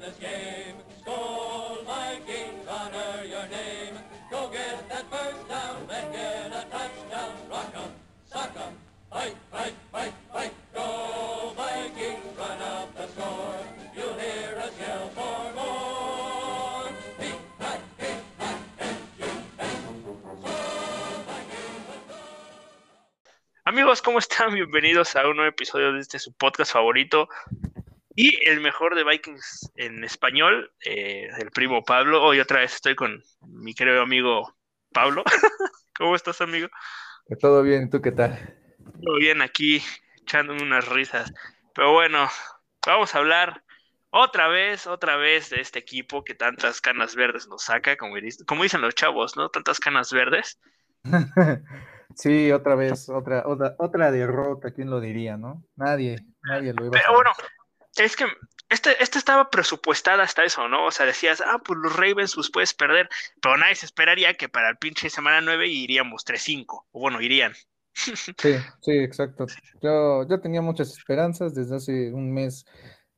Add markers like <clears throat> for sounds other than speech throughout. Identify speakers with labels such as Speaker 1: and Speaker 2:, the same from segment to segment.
Speaker 1: this game. Honor your name. Go get that first down, a touchdown. Rock 'em, 'em, run up the score. You'll hear yell more.
Speaker 2: Amigos, ¿cómo están? Bienvenidos a un nuevo episodio de este su podcast favorito y el mejor de Vikings en español, eh, el primo Pablo. Hoy otra vez estoy con mi querido amigo Pablo. <laughs> ¿Cómo estás, amigo?
Speaker 3: Todo bien, ¿tú qué tal?
Speaker 2: Todo bien aquí, echándome unas risas. Pero bueno, vamos a hablar otra vez, otra vez de este equipo que tantas canas verdes nos saca, como, dic- como dicen los chavos, ¿no? Tantas canas verdes. <laughs>
Speaker 3: Sí, otra vez, otra, otra, otra derrota, ¿quién lo diría, no? Nadie, nadie lo iba a
Speaker 2: Pero bueno, es que este, este estaba presupuestada hasta eso, ¿no? O sea, decías, ah, pues los Ravens los puedes perder, pero nadie se esperaría que para el pinche semana 9 iríamos 3-5, o bueno, irían. <laughs>
Speaker 3: Sí, sí, exacto. Yo, yo tenía muchas esperanzas, desde hace un mes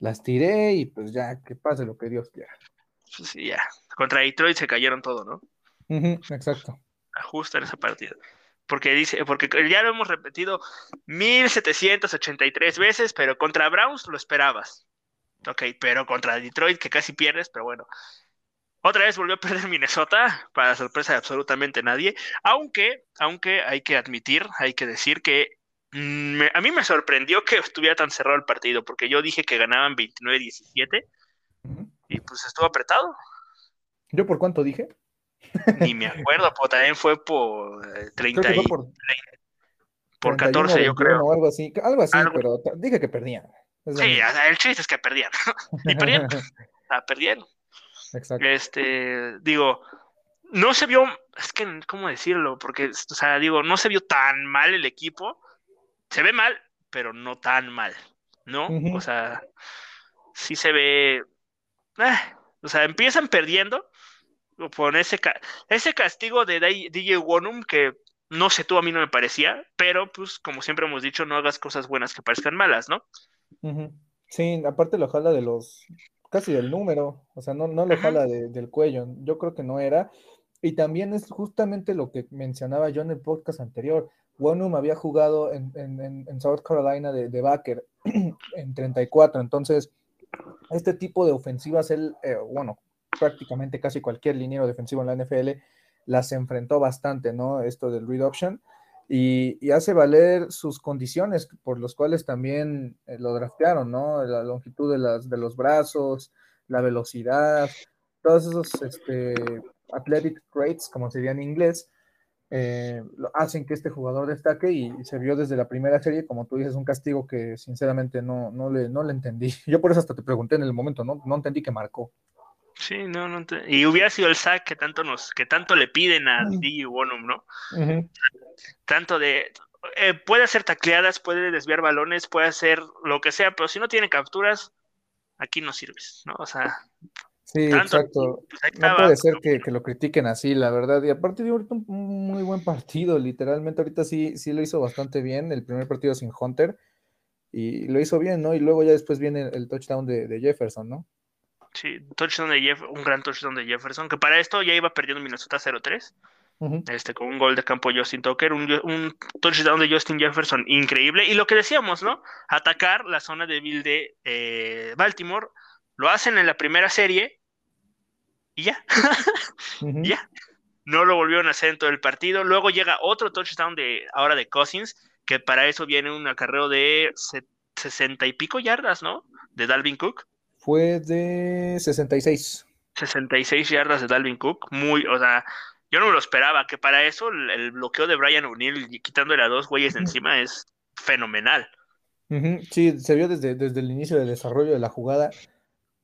Speaker 3: las tiré y pues ya, que pase lo que Dios quiera.
Speaker 2: Pues sí, ya, contra Detroit se cayeron todo, ¿no?
Speaker 3: Ujú, exacto.
Speaker 2: Justo en esa partida. Porque dice, porque ya lo hemos repetido 1783 veces, pero contra Browns lo esperabas. Ok, pero contra Detroit, que casi pierdes, pero bueno. Otra vez volvió a perder <laughs> Minnesota, para sorpresa de absolutamente nadie. Aunque, aunque hay que admitir, hay que decir que mm, a mí me sorprendió que estuviera tan cerrado el partido, porque yo dije que ganaban 29-17
Speaker 3: Ujú.
Speaker 2: y pues estuvo apretado.
Speaker 3: ¿Yo por cuánto dije?
Speaker 2: Ni me acuerdo, pero también fue por eh, 30
Speaker 3: Creo que
Speaker 2: y
Speaker 3: fue por
Speaker 2: por
Speaker 3: 31,
Speaker 2: 14, yo
Speaker 3: 21
Speaker 2: creo.
Speaker 3: o algo así, algo así,
Speaker 2: Algo-
Speaker 3: pero dije que perdían. Es
Speaker 2: Sí, el chiste es que perdían. <laughs> Y perdieron. <laughs> Ah, perdieron.
Speaker 3: Exacto.
Speaker 2: Este, digo, no se vio, es que, ¿cómo decirlo? Porque, o sea, digo, no se vio tan mal el equipo. Se ve mal, pero no tan mal, ¿no? O sea, sí se ve. ah, o sea, empiezan perdiendo por ese, ca- ese castigo de DJ Wonum que no sé tú, a mí no me parecía, pero pues, como siempre hemos dicho, no hagas cosas buenas que parezcan malas, ¿no?
Speaker 3: Sí, aparte lo jala de los, casi del número, o sea, no, no lo jala de- del cuello, yo creo que no era, y también es justamente lo que mencionaba yo en el podcast anterior, Wonum había jugado en, en- en- en South Carolina de, de backer <clears throat> en 34, entonces este tipo de ofensivas, él, eh, bueno, prácticamente casi cualquier liniero defensivo en la NFL las enfrentó bastante, ¿no? Esto del read option y, hace valer sus condiciones por los cuales también eh, lo draftearon, ¿no? La longitud de, las, de los brazos, la velocidad, todos esos este, athletic traits, como sería en inglés, eh, hacen que este jugador destaque y, y se vio desde la primera serie, como tú dices, un castigo que sinceramente no, no, le, no le entendí. <laughs> Yo por eso hasta te pregunté en el momento, ¿no? No entendí que marcó.
Speaker 2: Sí, no, no te- Y hubiera sido el sack que tanto nos, que tanto le piden a. DJ Wonum, ¿no? Tanto de eh, puede hacer tacleadas, puede desviar balones, puede hacer lo que sea, pero si no tiene capturas, aquí no sirves, ¿no? O sea,
Speaker 3: Sí,
Speaker 2: tanto
Speaker 3: exacto.
Speaker 2: pues
Speaker 3: No puede ser que, que lo critiquen así, la verdad. Y aparte dio ahorita un, muy buen partido, literalmente. Ahorita sí, sí lo hizo bastante bien. El primer partido sin Hunter. Y lo hizo bien, ¿no? Y luego ya después viene el, el touchdown de, de Jefferson, ¿no?
Speaker 2: Sí, touchdown de Jeff, un gran touchdown de Jefferson, que para esto ya iba perdiendo Minnesota 0-3,
Speaker 3: Ujú.
Speaker 2: este, con un gol de campo Justin Tucker, un, un touchdown de Justin Jefferson increíble. Y lo que decíamos, ¿no? Atacar la zona débil de eh, Baltimore, lo hacen en la primera serie y ya. <laughs> Ya. No lo volvieron a hacer en todo el partido. Luego llega otro touchdown de ahora de Cousins, que para eso viene un acarreo de se- sesenta y pico yardas, ¿no? De Dalvin Cook.
Speaker 3: Fue de 66.
Speaker 2: 66 yardas de Dalvin Cook. Muy, o sea, yo no me lo esperaba, que para eso el, el bloqueo de Brian O'Neill y quitándole a dos güeyes encima es fenomenal.
Speaker 3: Sí, se vio desde, desde el inicio del desarrollo de la jugada.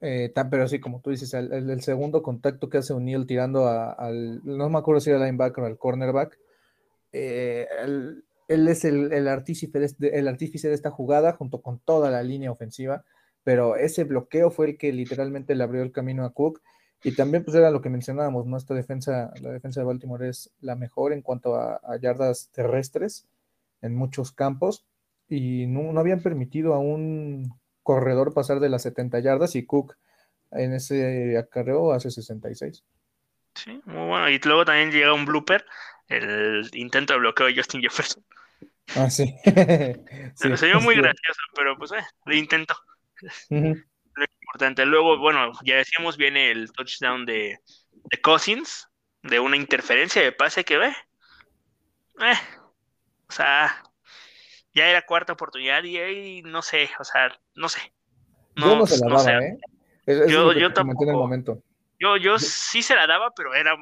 Speaker 3: eh, tan- pero sí, como tú dices, el, segundo contacto que hace O'Neal tirando a- al, no me acuerdo si era linebacker o al cornerback, eh, él, él es el, el artífice de, este- el artífice de esta jugada junto con toda la línea ofensiva, pero ese bloqueo fue el que literalmente le abrió el camino a Cook. Y también pues era lo que mencionábamos, ¿no? Esta defensa, la defensa de Baltimore es la mejor en cuanto a, a yardas terrestres en muchos campos y no, no habían permitido a un corredor pasar de las 70 yardas y Cook en ese acarreo hace 66.
Speaker 2: Sí, muy bueno. Y luego también llega un blooper, el intento de bloqueo de Justin Jefferson.
Speaker 3: Ah, sí. <laughs>
Speaker 2: sí se vio muy gracioso, pero pues eh, lo Lo importante. Luego, bueno, ya decíamos, viene el touchdown de, de Cousins, de una interferencia de pase que ve. Eh, o sea, ya era cuarta oportunidad y ahí no sé, o sea, no sé.
Speaker 3: yo no se la daba, ¿eh?
Speaker 2: yo, yo tampoco. Yo, yo sí se la daba, pero era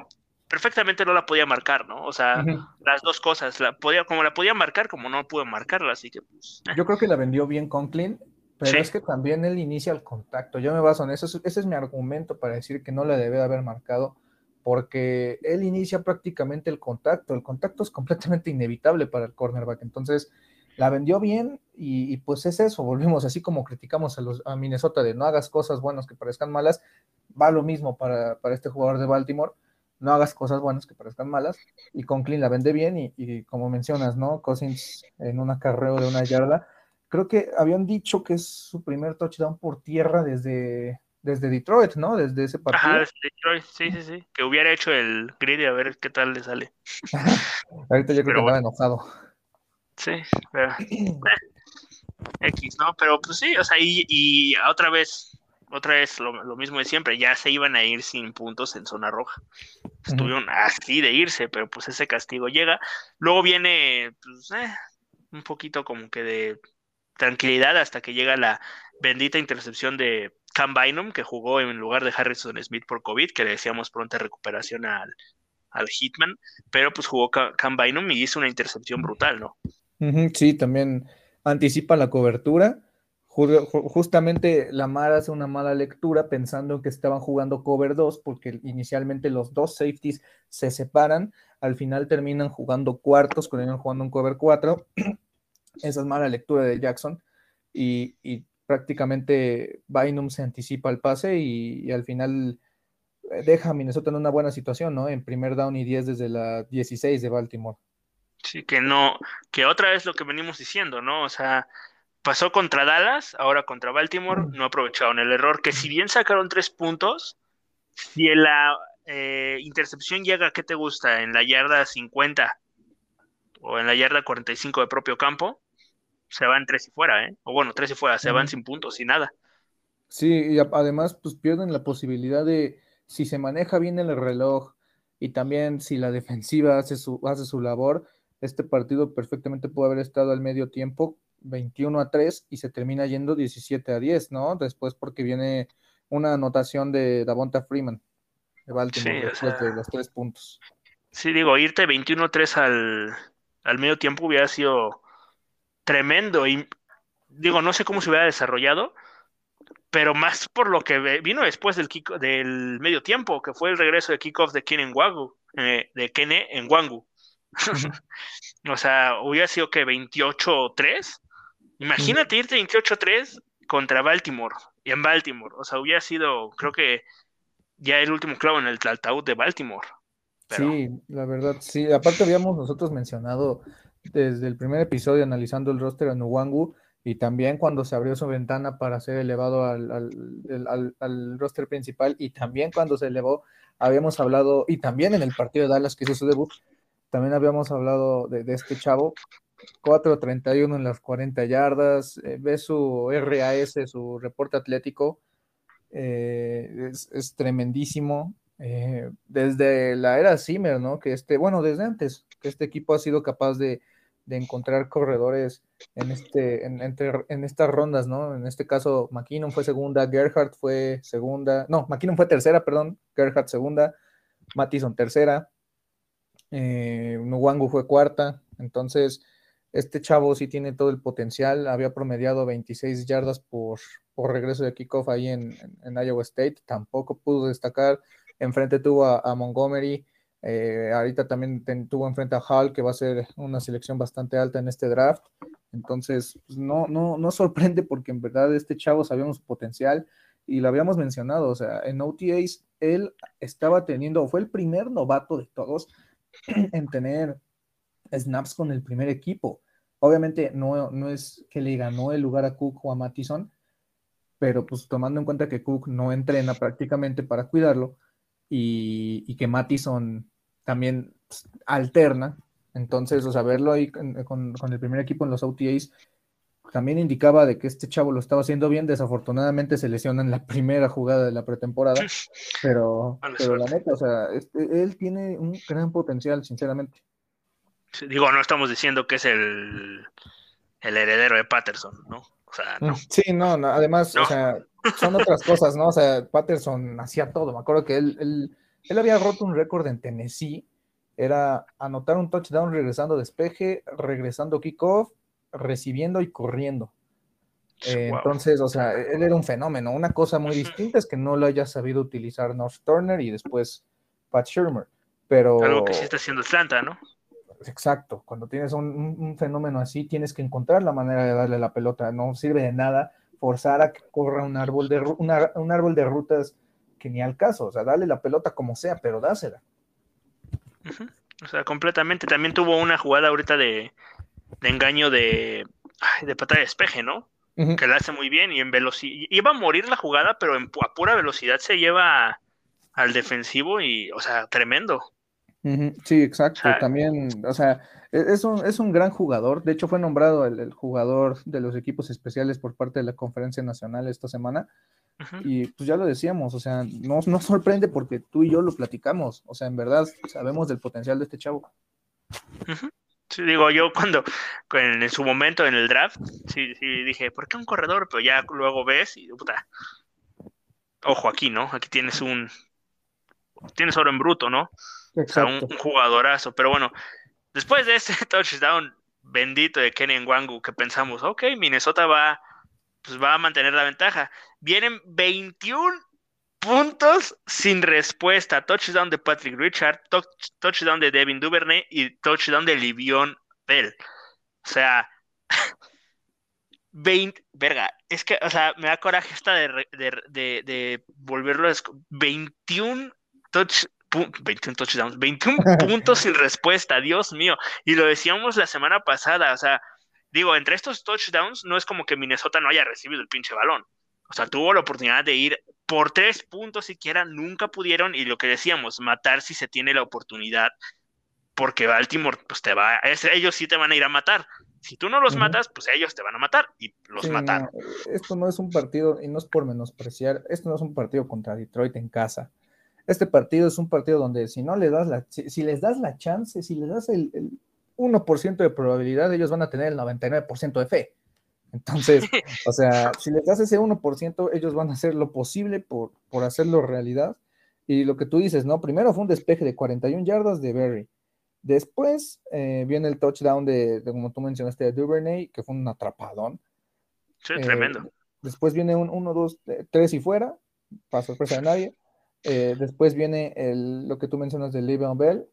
Speaker 2: perfectamente no la podía marcar, ¿no? O sea, las dos cosas, la podía, como la podía marcar, como no pude marcarla, así que pues,
Speaker 3: eh. Yo creo que la vendió bien Conklin, pero es que también él inicia el contacto. Yo me baso en eso, ese es mi argumento para decir que no la debe haber marcado, porque él inicia prácticamente el contacto. El contacto es completamente inevitable para el cornerback. Entonces, la vendió bien y, pues es eso, volvimos así como criticamos a, los, a Minnesota de no hagas cosas buenas que parezcan malas, va lo mismo para, para este jugador de Baltimore, no hagas cosas buenas que parezcan malas, y Conklin la vende bien y, como mencionas, ¿no? Cousins en un acarreo de una yarda, creo que habían dicho que es su primer touchdown por tierra desde, desde Detroit, ¿no? Desde ese partido.
Speaker 2: Ajá, desde Detroit, sí, sí, sí, que hubiera hecho el grid a ver qué tal le sale. <laughs>
Speaker 3: Ahorita yo creo que estaba enojado.
Speaker 2: Sí, pero... <clears throat> X, ¿no? Pero pues sí, o sea, y, otra vez, otra vez lo, mismo de siempre, ya se iban a ir sin puntos en zona roja. Estuvieron así de irse, pero pues ese castigo llega. Luego viene, pues, eh, un poquito como que de tranquilidad hasta que llega la bendita intercepción de Cam Bynum, que jugó en lugar de Harrison Smith por COVID, que le decíamos pronta recuperación al, al Hitman, pero pues jugó Cam Bynum y hizo una intercepción brutal, ¿no?
Speaker 3: Sí, también anticipa la cobertura. Justamente Lamar hace una mala lectura pensando que estaban jugando cover 2 porque inicialmente los dos safeties se separan, al final terminan jugando cuartos, terminan jugando un cover 4. Esa es mala lectura de Jackson y, prácticamente Bynum se anticipa el pase y, al final eh, deja a Minnesota en una buena situación, ¿no? En primer down y 10 desde la 16 de Baltimore.
Speaker 2: Sí, que no, que otra vez lo que venimos diciendo, ¿no? O sea, pasó contra Dallas, ahora contra Baltimore, no aprovecharon el error, que si bien sacaron tres puntos, si la eh, intercepción llega, ¿qué te gusta? En la yarda 50 o en la yarda 45 de propio campo, se van tres y fuera, ¿eh? O bueno, tres y fuera, se van sin puntos, sin nada.
Speaker 3: Sí, y además, pues pierden la posibilidad de, si se maneja bien el reloj y también si la defensiva hace su, hace su labor, este partido perfectamente puede haber estado al medio tiempo 21 a 3 y se termina yendo 17 a 10, ¿no? Después porque viene una anotación de Davonta Freeman de Baltimore después de los tres puntos.
Speaker 2: Sí, digo, irte 21 a 3 al, al medio tiempo hubiera sido tremendo y digo, no sé cómo se hubiera desarrollado, pero más por lo que vino después del, del medio tiempo, que fue el regreso de kickoff de Ken en Wangu, eh, de Kene en Wangu. <laughs> o sea, hubiera sido que 28-3. Imagínate irte 28-3 contra Baltimore y en Baltimore. O sea, hubiera sido, creo que ya el último clavo en el ataúd de Baltimore.
Speaker 3: Sí, la verdad, sí. Aparte habíamos nosotros mencionado desde el primer episodio analizando el roster en Uwangu y también cuando se abrió su ventana para ser elevado al, al, al, roster principal y también cuando se elevó, habíamos hablado, y también en el partido de Dallas que hizo su debut, también habíamos hablado de, este chavo, 4.31 en las 40 yardas, eh, ve su RAS, su reporte atlético, eh, es, tremendísimo. Eh, desde la era Zimmer, ¿no? Que este, bueno, desde antes, que este equipo ha sido capaz de, encontrar corredores en, este, en, en estas rondas, ¿no? En este caso, McKinnon fue segunda, Gerhardt fue segunda, no, McKinnon fue tercera, perdón, Gerhardt segunda, Mattison tercera, eh, fue cuarta, entonces este chavo sí tiene todo el potencial, había promediado 26 yardas por, por regreso de kickoff ahí en, Iowa State, tampoco pudo destacar, enfrente tuvo a, Montgomery, eh, ahorita también tuvo enfrente a Hall, que va a ser una selección bastante alta en este draft, entonces pues, no, no, no sorprende porque en verdad este chavo sabíamos su potencial y lo habíamos mencionado, o sea, en OTAs él estaba teniendo, fue el primer novato de todos, <clears throat> en tener snaps con el primer equipo. Obviamente no, no es que le ganó el lugar a Cook o a Mattison, pero pues tomando en cuenta que Cook no entrena prácticamente para cuidarlo y, que Mattison también pues, alterna, entonces, o sea, verlo ahí con, el primer equipo en los OTAs también indicaba de que este chavo lo estaba haciendo bien, desafortunadamente se lesiona en la <laughs> primera jugada de la pretemporada, pero, pero la neta, o sea, este, él tiene un gran potencial, sinceramente.
Speaker 2: digo, no estamos diciendo que es el, el heredero de Patterson, ¿no? O sea, no.
Speaker 3: Sí, no, además, o sea, son otras cosas, ¿no? O sea, Patterson hacía todo. Me acuerdo que él, él, él había roto un récord en Tennessee. Era anotar un touchdown regresando despeje, regresando kickoff, recibiendo y corriendo. Eh, entonces, o sea, él era un fenómeno. Una cosa muy distinta es que no lo haya sabido utilizar North Turner y después Pat Shermer. Pero...
Speaker 2: Algo que sí está haciendo Atlanta, ¿no?
Speaker 3: Exacto, cuando tienes un, fenómeno así, tienes que encontrar la manera de darle la pelota. No sirve de nada forzar a que corra un árbol de, un árbol de rutas que ni al caso. O sea, dale la pelota como sea, pero dásela.
Speaker 2: O sea, completamente. También tuvo una jugada ahorita de, engaño de, de pata de despeje, ¿no? Que la hace muy bien y en velocidad. Iba a morir la jugada, pero en, a pura velocidad se lleva al defensivo y, o sea, tremendo.
Speaker 3: Sí, exacto. También, o sea, e-, es un, es un gran jugador. De hecho, fue nombrado el, jugador de los equipos especiales por parte de la Conferencia Nacional esta semana. Y pues ya lo decíamos, o sea, no nos sorprende porque tú y yo lo platicamos. O sea, en verdad sabemos del potencial de este chavo.
Speaker 2: Sí, digo, yo cuando, en, su momento en el draft, sí, sí dije, ¿por qué un corredor? Pero ya luego ves y, puta, ojo aquí, ¿no? Aquí tienes un, tienes oro en bruto, ¿no? O sea, un, jugadorazo. Pero bueno, después de ese <laughs> touchdown bendito de Kenny Wangu, que pensamos, ok, Minnesota va, pues va a mantener la ventaja. Vienen 21 puntos sin respuesta. Touchdown de Patrick Richard, touchdown de Devin Duvernay y touchdown de Livion Bell. O sea, <laughs> 20, verga, es que, o sea, me da coraje esta de, de, de, volverlo a 21 touch, 21 touchdowns, 21 puntos sin respuesta, Dios mío. Y lo decíamos la semana pasada, o sea, digo, entre estos touchdowns no es como que Minnesota no haya recibido el pinche balón. O sea, tuvo la oportunidad de ir por tres puntos siquiera, nunca pudieron, y lo que decíamos, matar si se tiene la oportunidad, porque Baltimore, pues te va, ellos sí te van a ir a matar. Si tú no los matas, pues ellos te van a matar, y los mataron.
Speaker 3: esto no es un partido, y no es por menospreciar, esto no es un partido contra Detroit en casa este partido es un partido donde si no le das la, si, les das la chance, si les das el, 1% de probabilidad, ellos van a tener el 99% de fe. Entonces, <laughs> o sea, si les das ese 1%, ellos van a hacer lo posible por, por hacerlo realidad. Y lo que tú dices, ¿no? Primero fue un despeje de 41 yardas de Berry. Después eh, viene el touchdown de, como tú mencionaste, de Duvernay, que fue un atrapadón.
Speaker 2: Sí, tremendo. Eh,
Speaker 3: después viene un 1, 2, 3 y fuera, para sorpresa de nadie. Eh, después viene el, lo que tú mencionas de Le'Veon Bell.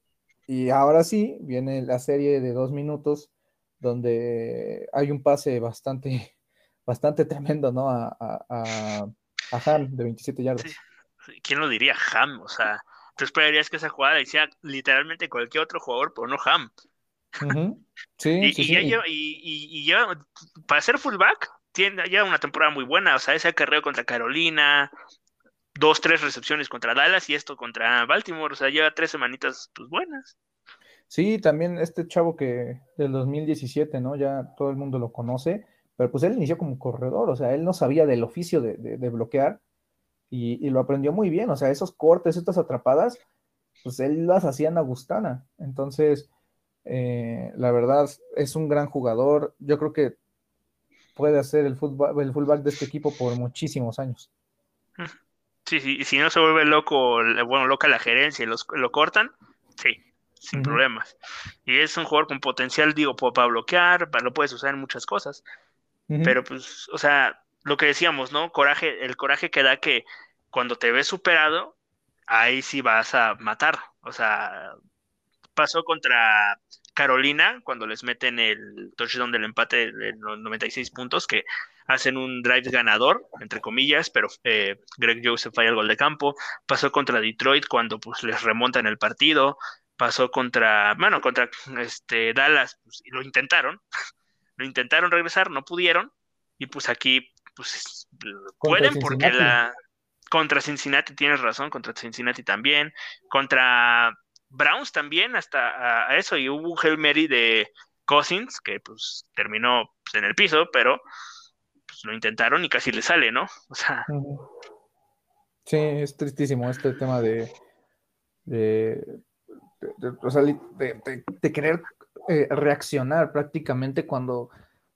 Speaker 3: Y ahora sí, viene la serie de dos minutos donde hay un pase bastante, <laughs> bastante tremendo, ¿no? A, a, Ham de 27 yardas.
Speaker 2: ¿Quién lo diría? Ham, o sea, tú esperarías que esa jugada decía literalmente cualquier otro jugador, pero no Ham. <laughs>
Speaker 3: Sí, y, sí,
Speaker 2: y, y, para ser fullback, tiene ya una temporada muy buena, o sea, ese acarreo contra Carolina, dos, tres recepciones contra Dallas y esto contra Baltimore. O sea, lleva tres semanitas pues buenas.
Speaker 3: Sí, también este chavo que del 2017, ¿no? Ya todo el mundo lo conoce, pero pues él inició como corredor, o sea, él no sabía del oficio de, bloquear y, lo aprendió muy bien, o sea, esos cortes, estas atrapadas, pues él las hacía en Agustana. Entonces, eh, la verdad, es un gran jugador. Yo creo que puede hacer el, fútbol, el fullback de este equipo por muchísimos años.
Speaker 2: Sí, sí, si no se vuelve loco, bueno, loca la gerencia y los, lo cortan, sí, sin problemas. Y es un jugador con potencial, digo, para bloquear, para, lo puedes usar en muchas cosas. Pero pues, o sea, lo que decíamos, ¿no? Coraje, el coraje que da que cuando te ves superado, ahí sí vas a matar. O sea, pasó contra Carolina cuando les meten el touchdown del empate de los 96 puntos, que hacen un drive ganador, entre comillas, pero eh, Greg Joseph falla el gol de campo. Pasó contra Detroit cuando pues, les remontan el partido. Pasó contra, bueno, contra este, Dallas, pues, y lo intentaron. <laughs> lo intentaron regresar, no pudieron. Y pues aquí pues pueden porque la contra Cincinnati tienes razón, contra Cincinnati también, contra Browns también hasta a, eso y hubo un Hail Mary de Cousins que pues terminó pues, en el piso, pero pues lo intentaron y casi le sale, ¿no? O sea.
Speaker 3: Sí, es tristísimo este tema de, de- de- de querer eh, reaccionar prácticamente cuando,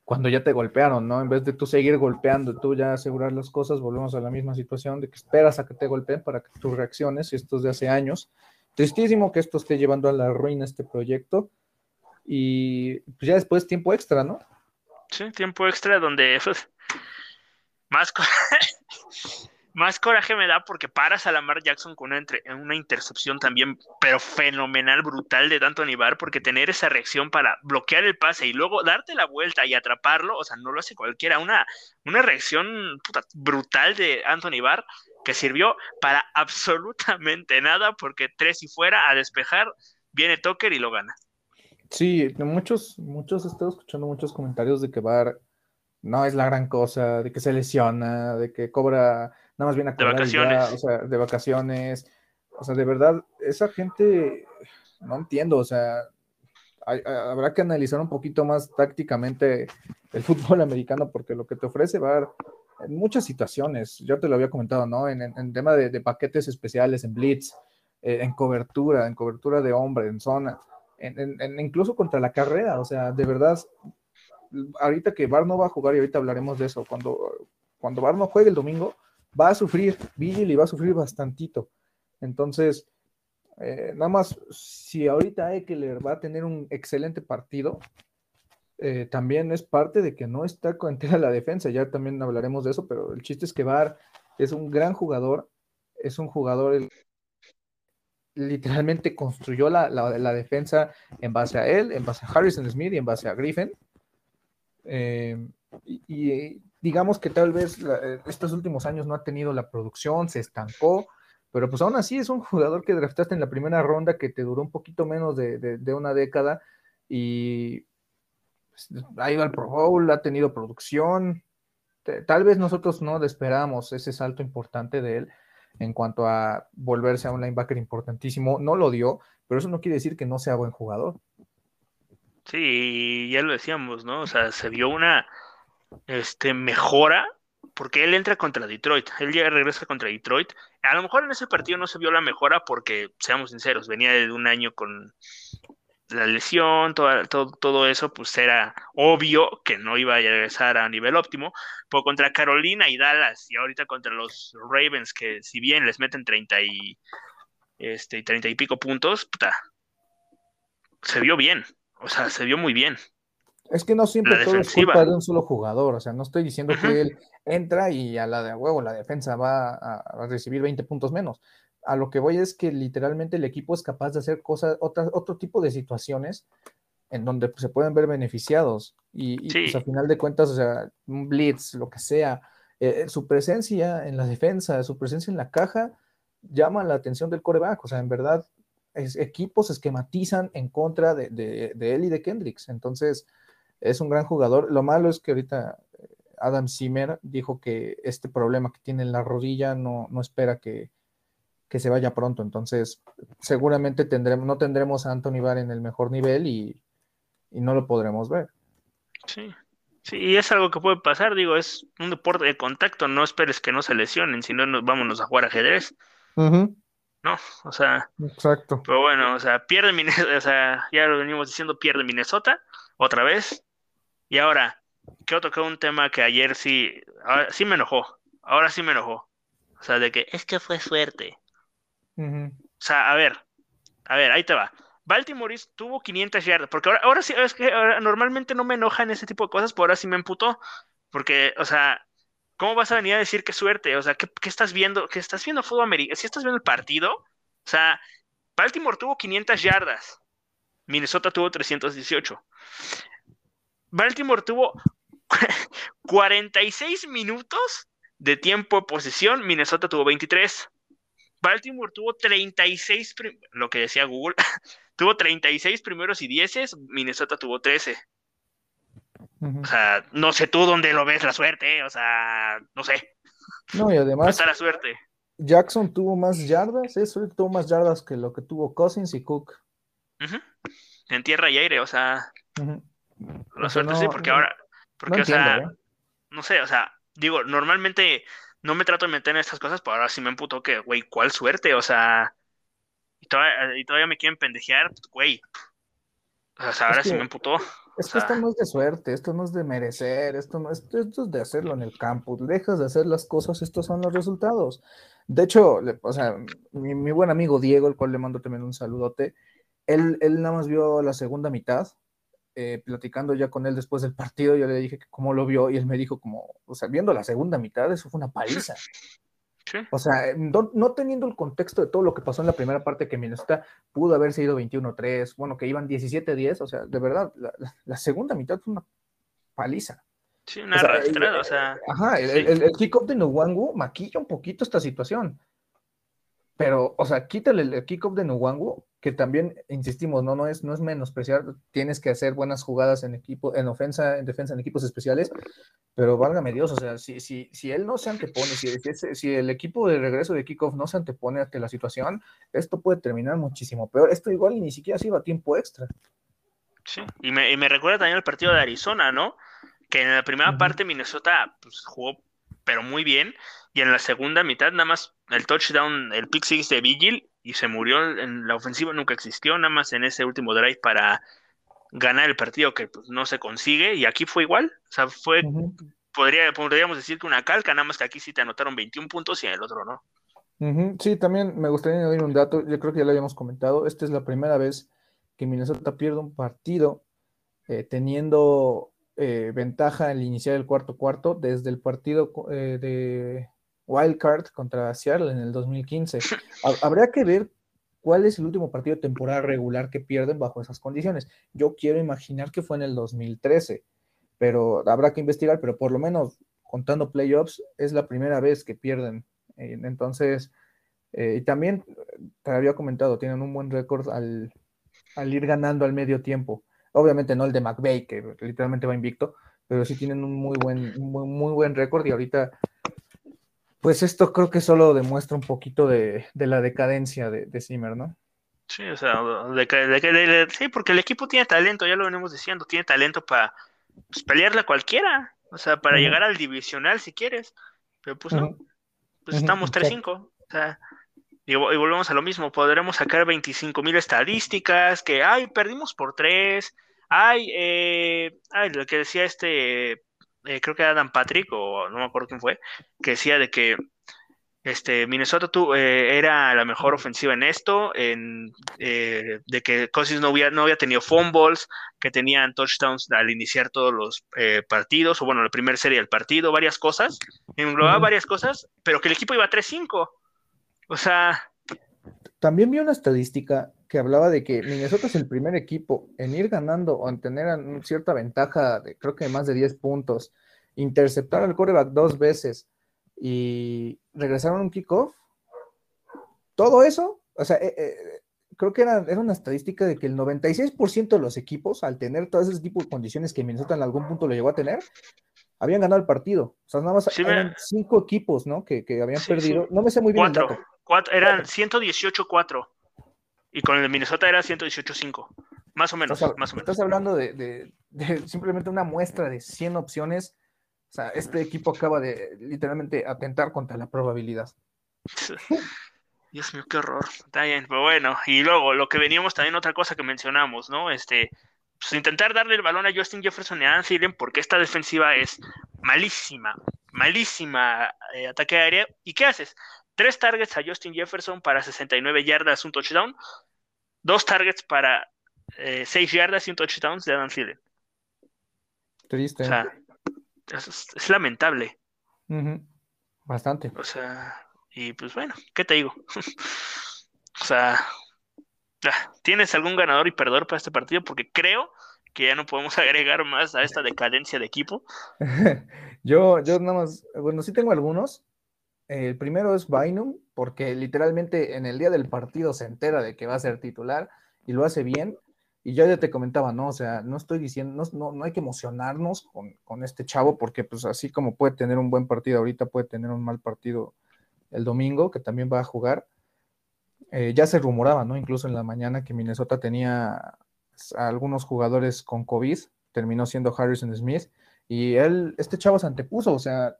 Speaker 3: cuando ya te golpearon, ¿no? En vez de tú seguir golpeando, tú ya asegurar las cosas, volvemos a la misma situación de que esperas a que te golpeen para que tú reacciones, y esto es de hace años. Tristísimo que esto esté llevando a la ruina este proyecto, y pues ya después tiempo extra, ¿no?
Speaker 2: sí, tiempo extra donde pues, más, <laughs> más coraje me da porque paras a Lamar Jackson con una, entre- una intercepción también, pero fenomenal, brutal de Anthony Barr, porque tener esa reacción para bloquear el pase y luego darte la vuelta y atraparlo, o sea, no lo hace cualquiera, una, una reacción puta, brutal de Anthony Barr que sirvió para absolutamente nada, porque tres y fuera a despejar, viene Tucker y lo gana.
Speaker 3: Sí, de muchos, muchos, he estado escuchando muchos comentarios de que Bar no es la gran cosa, de que se lesiona, de que cobra, nada más viene a
Speaker 2: De
Speaker 3: cobrar ya,
Speaker 2: vacaciones.
Speaker 3: o sea, de vacaciones. O sea, de verdad, esa gente, no entiendo, o sea, hay- habrá que analizar un poquito más tácticamente el fútbol <laughs> americano, porque lo que te ofrece Bar en muchas situaciones, yo te lo había comentado, ¿no? En, en- tema de, paquetes especiales, en blitz, eh, en cobertura, en cobertura de hombre, en zona en- incluso contra la carrera, o sea, de verdad, ahorita que Bar no va a jugar y ahorita hablaremos de eso, cuando, cuando Bar no juegue el domingo, va a sufrir, Vigil y va a sufrir bastantito. Entonces, eh, nada más, si ahorita Eckler va a tener un excelente partido, eh, también es parte de que no está entera la defensa, ya también hablaremos de eso, pero el chiste es que Bar es un gran jugador, es un jugador literalmente construyó la, la- defensa en base a él, en base a Harrison Smith y en base a Griffin. Eh, y, digamos que tal vez eh, estos últimos años no ha tenido la producción, se estancó, pero pues aún así es un jugador que draftaste en la primera ronda que te duró un poquito menos de, de- de una década y ha ido al Pro Bowl, ha tenido producción. Tal vez nosotros no esperábamos ese salto importante de él en cuanto a volverse a un linebacker importantísimo. No lo dio, pero eso no quiere decir que no sea buen jugador.
Speaker 2: Sí, ya lo decíamos, ¿no? O sea, se vio una este, mejora porque él entra contra Detroit, él ya regresa contra Detroit. A lo mejor en ese partido no se vio la mejora porque, seamos sinceros, venía de un año con la lesión, toda- todo, todo eso, pues era obvio que no iba a regresar a nivel óptimo. Pero contra Carolina y Dallas y ahorita contra los Ravens, que si bien les meten 30 y, este, 30 y pico puntos, puta, se vio bien. O sea, se vio muy bien.
Speaker 3: Es que no siempre
Speaker 2: La
Speaker 3: todo es culpa de un solo jugador. O sea, no estoy diciendo que él entra y a la de huevo la defensa va a, a recibir 20 puntos menos. A lo que voy es que literalmente el equipo es capaz de hacer cosas, otras, otro tipo de situaciones en donde pues, se pueden ver beneficiados. Y, y,
Speaker 2: Sí.
Speaker 3: pues, a final de cuentas, o sea, un blitz, lo que sea, eh, su presencia en la defensa, su presencia en la caja, llama la atención del coreback. O sea, en verdad, es- equipos esquematizan en contra de, de- de él y de Kendricks. Entonces, es un gran jugador. Lo malo es que ahorita eh, Adam Zimmer dijo que este problema que tiene en la rodilla no, no espera que, que se vaya pronto. Entonces, seguramente tendremos, no tendremos a Anthony Barr en el mejor nivel y, y no lo podremos ver.
Speaker 2: Sí. Sí, y es algo que puede pasar, digo, es un deporte de contacto, no esperes que no se lesionen, si no, nos vámonos a jugar ajedrez, ¿no? O sea,
Speaker 3: Exacto.
Speaker 2: pero bueno, o sea, pierde Minnesota, <laughs> o sea, ya lo venimos diciendo, pierde Minnesota, otra vez, y ahora, quiero tocar un tema que ayer sí, ahora sí me enojó, ahora sí me enojó, o sea, de que es que fue suerte,
Speaker 3: Ujú.
Speaker 2: o sea, a ver, a ver, ahí te va. Baltimore tuvo 500 yardas, porque ahora, ahora sí, es que ahora normalmente no me enojan ese tipo de cosas, pero ahora sí me emputó, porque, o sea, ¿cómo vas a venir a decir qué suerte? O sea, ¿qué, qué estás viendo? ¿Qué estás viendo fútbol americano? Si estás viendo el partido, o sea, Baltimore tuvo 500 yardas, Minnesota tuvo 318. Baltimore tuvo <laughs> 46 minutos de tiempo de posesión, Minnesota tuvo 23. Baltimore tuvo 36, prim- lo que decía Google, <laughs> tuvo 36 primeros y dieces, Minnesota tuvo 13. O sea, no sé tú dónde lo ves la suerte, o sea, no sé.
Speaker 3: No, y además.
Speaker 2: está la suerte.
Speaker 3: Jackson tuvo más yardas, eso tuvo más yardas que lo que tuvo Cousins y Cook.
Speaker 2: En tierra y aire, o sea. La suerte sí, porque ahora. Porque, o sea, ¿eh? no sé, o sea, digo, normalmente no me trato de meter en estas cosas, pero ahora sí me emputó que, güey, ¿cuál suerte? O sea, y todavía, me quieren pendejear, pues, güey. O sea, ahora sí me emputó.
Speaker 3: Es que esto no es de suerte, esto no es de merecer, esto no es, esto es de hacerlo en el campo. Dejas de hacer las cosas, estos son los resultados. De hecho, o sea, mi, buen amigo Diego, el cual le mando también un saludote, él, él nada más vio la segunda mitad, eh, platicando ya con él después del partido, yo le dije que cómo lo vio y él me dijo como, o sea, viendo la segunda mitad, eso fue una paliza. O sea, no, teniendo el contexto de todo lo que pasó en la primera parte que Minnesota pudo haber sido 21-3, bueno, que iban 17-10, o sea, de verdad, la, segunda mitad fue una paliza.
Speaker 2: Sí, una arrastrada, o sea.
Speaker 3: Ajá, el, el, el kick-off de Nwangu maquilla un poquito esta situación. Pero, o sea, quítale el kick-off de Nwangu que también insistimos, no, no es, no es menospreciar, tienes que hacer buenas jugadas en equipo, en ofensa, en defensa, en equipos especiales, pero válgame Dios, o sea, si, si, si él no se antepone, si, si, el equipo de regreso de kickoff no se antepone ante la situación, esto puede terminar muchísimo peor. Esto igual ni siquiera se iba a tiempo extra.
Speaker 2: Sí, y me, y me recuerda también el partido de Arizona, ¿no? Que en la primera parte Minnesota pues, jugó pero muy bien, y en la segunda mitad nada más el touchdown, el pick six de Vigil y se murió en la ofensiva, nunca existió, nada más en ese último drive para ganar el partido que pues, no se consigue y aquí fue igual, o sea, fue, podría, podríamos decir que una calca, nada más que aquí sí te anotaron 21 puntos y en el otro no.
Speaker 3: Sí, también me gustaría añadir un dato, yo creo que ya lo habíamos comentado, esta es la primera vez que Minnesota pierde un partido eh, teniendo eh, ventaja al iniciar el cuarto cuarto desde el partido eh, de Wildcard contra Seattle en el 2015. <laughs> Habría que ver cuál es el último partido de temporada regular que pierden bajo esas condiciones. Yo quiero imaginar que fue en el 2013, pero habrá que investigar, pero por lo menos contando playoffs es la primera vez que pierden. Eh, entonces, eh, y también te había comentado, tienen un buen récord al, ir ganando al medio tiempo. Obviamente no el de McVeigh, que literalmente va invicto, pero sí tienen un muy buen, muy, muy buen récord y ahorita pues esto creo que solo demuestra un poquito de, la decadencia de, de Zimmer, ¿no?
Speaker 2: Sí, o sea, de, sí, porque el equipo tiene talento, ya lo venimos diciendo, tiene talento para pues, pelearla cualquiera, o sea, para llegar al divisional si quieres, pero pues no, pues estamos 3-5, o sea, y, volvemos a lo mismo, podremos sacar 25 mil estadísticas, que, ay, perdimos por 3, ay, eh, ay, lo que decía este eh, creo que Adam Patrick, o no me acuerdo quién fue, que decía de que este, Minnesota tu, eh, era la mejor ofensiva en esto, en, eh, de que Cousins no había, no había tenido fumbles, que tenían touchdowns al iniciar todos los partidos, o bueno, la primera serie del partido, varias cosas, englobaba varias cosas, pero que el equipo iba 3-5. O sea...
Speaker 3: También vi una estadística que hablaba de que Minnesota es el primer equipo en ir ganando o en tener cierta ventaja de creo que más de 10 puntos, interceptar al quarterback dos veces y regresar a un kickoff. Todo eso, o sea, eh, eh, creo que era, era, una estadística de que el 96% de los equipos, al tener todo ese tipo de condiciones que Minnesota en algún punto lo llegó a tener, habían ganado el partido. O sea, nada más eran cinco equipos, ¿no? Que, habían perdido. No me sé muy bien.
Speaker 2: Cuatro. Cuatro eran 118-4. Y con el de Minnesota era 118.5. Más o menos,
Speaker 3: estás,
Speaker 2: más o menos.
Speaker 3: Estás hablando de, simplemente una muestra de 100 opciones. O sea, este equipo acaba de literalmente atentar contra la probabilidad. <laughs>
Speaker 2: Dios mío, qué horror. Está bien, pero bueno. Y luego, lo que veníamos también, otra cosa que mencionamos, ¿no? Este, pues intentar darle el balón a Justin Jefferson y a Dan porque esta defensiva es malísima, malísima eh, ataque aéreo. ¿Y qué haces? Tres targets a Justin Jefferson para 69 yardas, un touchdown. Dos targets para 6 eh, yardas y un touchdown de Adam Thielen.
Speaker 3: Triste.
Speaker 2: O sea, es, lamentable.
Speaker 3: Bastante.
Speaker 2: O sea, y pues bueno, ¿qué te digo? <laughs> o sea, ¿tienes algún ganador y perdedor para este partido? Porque creo que ya no podemos <laughs> agregar más a esta decadencia de equipo. <laughs>
Speaker 3: yo, yo nada más, bueno, sí tengo algunos, el primero es Bynum, porque literalmente en el día del partido se entera de que va a ser titular y lo hace bien. Y ya, ya te comentaba, ¿no? O sea, no estoy diciendo, no, no, hay que emocionarnos con, con, este chavo, porque pues así como puede tener un buen partido ahorita, puede tener un mal partido el domingo, que también va a jugar. Eh, ya se rumoraba, ¿no? Incluso en la mañana que Minnesota tenía a algunos jugadores con COVID, terminó siendo Harrison Smith, y él, este chavo se antepuso, o sea,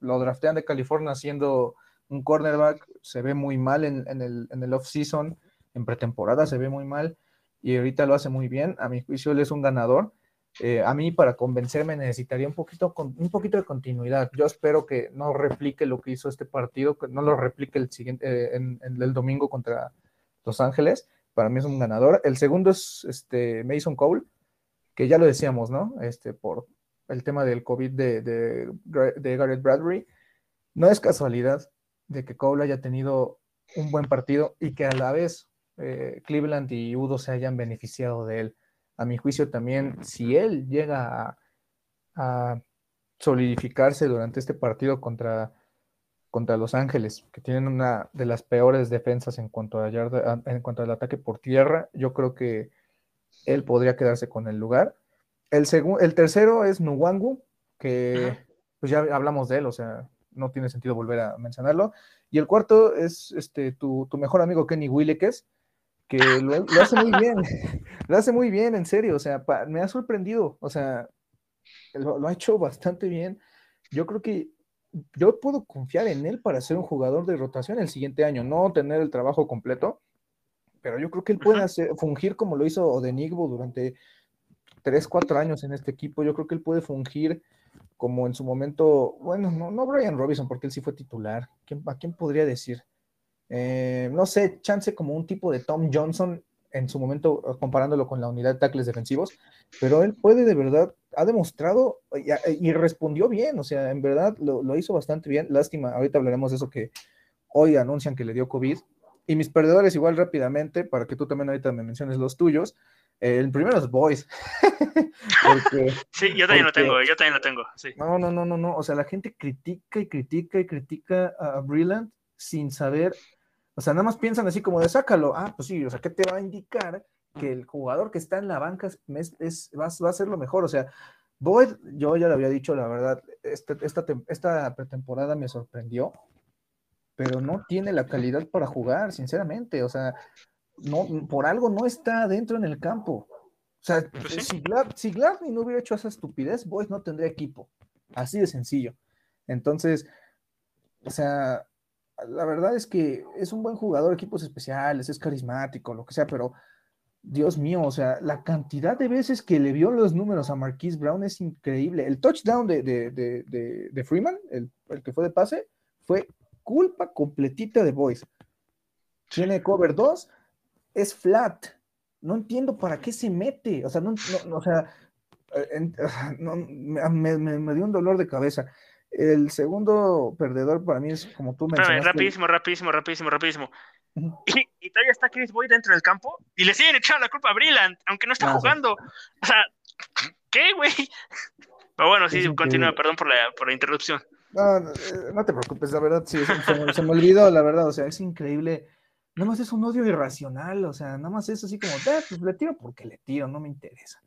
Speaker 3: lo draftean de California siendo un cornerback, se ve muy mal en, el, en el off-season, en pretemporada se ve muy mal, y ahorita lo hace muy bien. A mi juicio, él es un ganador. Eh, a mí, para convencerme, necesitaría un poquito, un poquito de continuidad. Yo espero que no replique lo que hizo este partido, que no lo replique el siguiente, eh, en, el domingo contra Los Ángeles. Para mí es un ganador. El segundo es este, Mason Cole, que ya lo decíamos, ¿no? Este, por el tema del COVID de, de, de Bradbury. No es casualidad de que Cole haya tenido un buen partido y que a la vez eh, Cleveland y Udo se hayan beneficiado de él. A mi juicio también, si él llega a, solidificarse durante este partido contra, contra Los Ángeles, que tienen una de las peores defensas en cuanto, a en cuanto al ataque por tierra, yo creo que él podría quedarse con el lugar. El, el tercero es Nuwangu, que pues ya hablamos de él, o sea, no tiene sentido volver a mencionarlo. Y el cuarto es este, tu, tu mejor amigo Kenny Willekes, que lo, hace muy bien, <laughs> lo hace muy bien, en serio, o sea, me ha sorprendido, o sea, lo, ha hecho bastante bien. Yo creo que yo puedo confiar en él para ser un jugador de rotación el siguiente año, no tener el trabajo completo, pero yo creo que él puede hacer, fungir como lo hizo Odenigbo durante tres, cuatro años en este equipo. Yo creo que él puede fungir como en su momento, bueno, no, no Brian Robinson, porque él sí fue titular. ¿A quién podría decir? Eh, no sé, chance como un tipo de Tom Johnson en su momento eh, comparándolo con la unidad de tackles defensivos, pero él puede de verdad, ha demostrado y, respondió bien, o sea, en verdad lo, hizo bastante bien. Lástima, ahorita hablaremos de eso que hoy anuncian que le dio COVID. Y mis perdedores igual rápidamente, para que tú también ahorita me menciones los tuyos. Eh, el primero es Boys. <laughs> <laughs>
Speaker 2: sí, yo también lo tengo, yo también lo tengo.
Speaker 3: No, no, no, no, no. O sea, la gente critica y critica y critica a Brillant sin saber o sea, nada más piensan así como de sácalo. Ah, pues sí, o sea, ¿qué te va a indicar que el jugador que está en la banca es, va, a ser lo mejor? O sea, Boyd, yo ya lo había dicho, la verdad, este, esta, esta pretemporada me sorprendió, pero no tiene la calidad para jugar, sinceramente. O sea, no, por algo no está dentro en el campo. O sea, pues si, Glad, no hubiera hecho esa estupidez, Boyd no tendría equipo. Así de sencillo. Entonces, o sea, la verdad es que es un buen jugador, equipos especiales, es carismático, lo que sea, pero Dios mío, o sea, la cantidad de veces que le vio los números a Marquise Brown es increíble. El touchdown de, Freeman, el, que fue de pase, fue culpa completita de Boyce. Tiene cover 2, es flat. No entiendo para qué se mete. O sea, no, o sea, me dio un dolor de cabeza. El segundo perdedor para mí es como tú mencionaste.
Speaker 2: rapidísimo, rapidísimo, rapidísimo, rapidísimo. y, todavía está Chris Boyd dentro del campo y le siguen echando la culpa a Brillant, aunque no está ah, jugando. O sea, ¿qué, güey? Pero bueno, sí, continúa, perdón por la, por la interrupción.
Speaker 3: No, eh, no, te preocupes, la verdad, sí, se, me, olvidó, la verdad, o sea, es increíble. Nada más es un odio irracional, o sea, nada más es así como, eh, pues le tiro porque le tiro, no me interesa.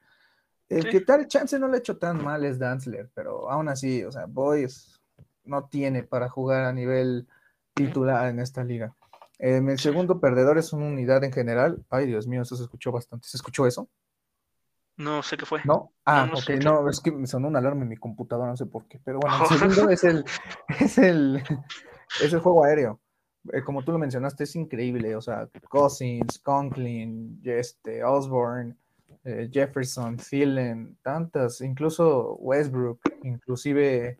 Speaker 3: El que tal chance no le ha hecho tan mal es Danzler, pero aún así, o sea, Boys no tiene para jugar a nivel titular en esta liga. El segundo perdedor es una unidad en general. Ay, Dios mío, eso se escuchó bastante. ¿Se escuchó eso?
Speaker 2: No sé qué fue.
Speaker 3: ¿No? Ah, ok, no, es que me sonó una alarma en mi computadora, no sé por qué. Pero bueno, <laughs> el segundo es el, <laughs> es el, <laughs> es el juego aéreo. Eh, como tú lo mencionaste, es increíble. O sea, Cousins, Conklin, este, Osborne, eh, Jefferson, Thielen, tantas, incluso Westbrook, inclusive,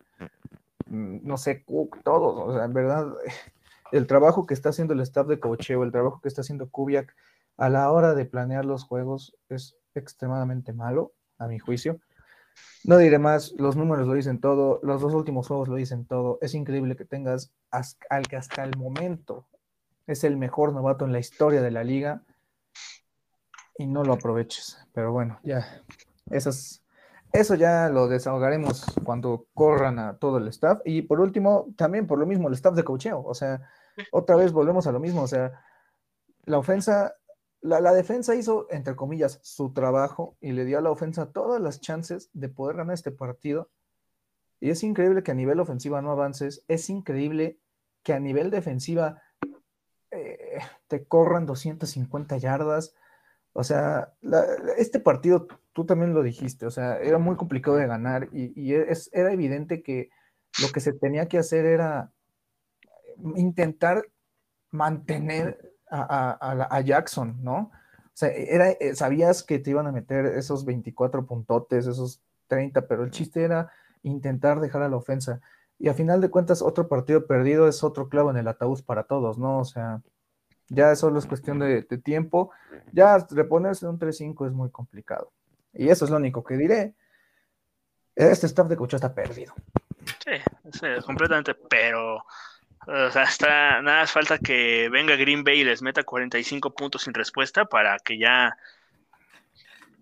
Speaker 3: mm, no sé, Cook, todos, o sea, en verdad, el trabajo que está haciendo el staff de cocheo, el trabajo que está haciendo Kubiak a la hora de planear los juegos es extremadamente malo, a mi juicio. No diré más, los números lo dicen todo, los dos últimos juegos lo dicen todo. Es increíble que tengas al que hasta el momento es el mejor novato en la historia de la liga y no lo aproveches. Pero bueno, ya, esas, eso ya lo desahogaremos cuando corran a todo el staff. Y por último, también por lo mismo, el staff de cocheo. O sea, otra vez volvemos a lo mismo. O sea, la ofensa la, defensa hizo, entre comillas, su trabajo y le dio a la ofensa todas las chances de poder ganar este partido. Y es increíble que a nivel ofensiva no avances, es increíble que a nivel defensiva eh, te corran 250 yardas. O sea, este partido, tú también lo dijiste, o sea, era muy complicado de ganar y, era evidente que lo que se tenía que hacer era intentar mantener a, Jackson, ¿no? O sea, era, eh, sabías que te iban a meter esos 24 puntotes, esos 30, pero el chiste era intentar dejar a la ofensa. Y a final de cuentas, otro partido perdido es otro clavo en el ataúd para todos, ¿no? O sea, ya solo es cuestión de, tiempo. Ya reponerse un 3-5 es muy complicado. Y eso es lo único que diré. Este staff de coach está perdido.
Speaker 2: Sí, sí, completamente, pero o sea, está, nada más falta que venga Green Bay y les meta 45 puntos sin respuesta para que ya.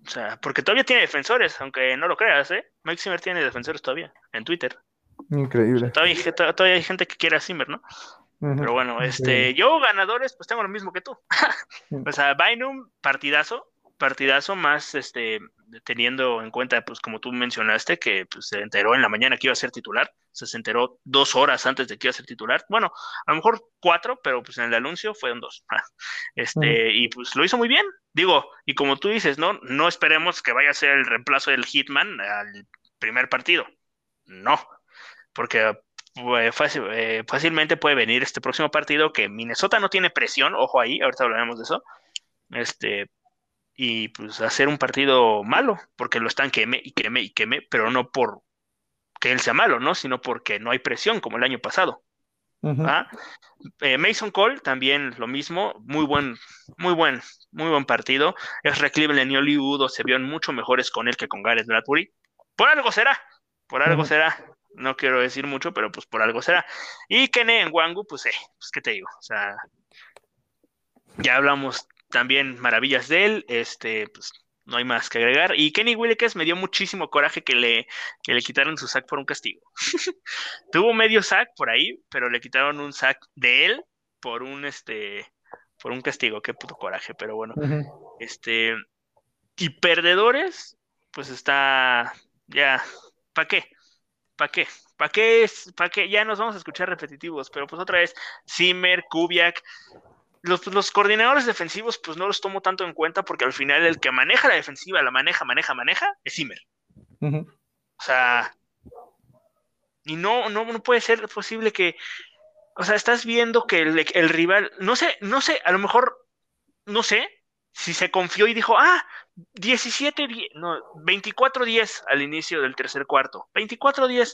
Speaker 2: O sea, porque todavía tiene defensores, aunque no lo creas, ¿eh? Mike Zimmer tiene defensores todavía en Twitter.
Speaker 3: Increíble.
Speaker 2: todavía, todavía, hay gente que quiere a Zimmer, ¿no? Pero bueno, este, yo ganadores, pues tengo lo mismo que tú. <laughs> o sea, Bynum, partidazo, partidazo más, este, teniendo en cuenta, pues como tú mencionaste, que pues, se enteró en la mañana que iba a ser titular, se enteró dos horas antes de que iba a ser titular, bueno, a lo mejor cuatro, pero pues en el anuncio fueron dos. <laughs> Este, y pues lo hizo muy bien, digo, y como tú dices, no, no esperemos que vaya a ser el reemplazo del Hitman al primer partido, no, porque pues, fácil, eh, fácilmente puede venir este próximo partido que Minnesota no tiene presión, ojo ahí, ahorita hablaremos de eso, este, y pues hacer un partido malo, porque lo están queme y queme y queme, pero no por que él sea malo, ¿no? Sino porque no hay presión como el año pasado. ¿ah? Eh, Mason Cole también lo mismo, muy buen, muy buen, muy buen partido. Es Cleveland y Hollywood se vieron mucho mejores con él que con Gareth Bradbury. Por algo será, por algo será. No quiero decir mucho, pero pues por algo será. Y Kene en Wangu, pues, eh, pues qué te digo, o sea, ya hablamos también maravillas de él, este, pues no hay más que agregar. Y Kenny Willikes me dio muchísimo coraje que le, que le quitaron su sack por un castigo. <laughs> Tuvo medio sack por ahí, pero le quitaron un sack de él por un este por un castigo, qué puto coraje, pero bueno. Este y perdedores, pues está ya ¿para qué? ¿Para qué? ¿Para qué es? ¿Para qué? Ya nos vamos a escuchar repetitivos, pero pues otra vez Zimmer, Kubiak, los, coordinadores defensivos, pues no los tomo tanto en cuenta porque al final el que maneja la defensiva, la maneja, maneja, maneja, es Zimmer. O sea, y no, no, no puede ser posible que, o sea, estás viendo que el, rival, no sé, no sé, a lo mejor, no sé, si se confió y dijo, ah, 17, no, 24-10 al inicio del tercer cuarto, 24-10,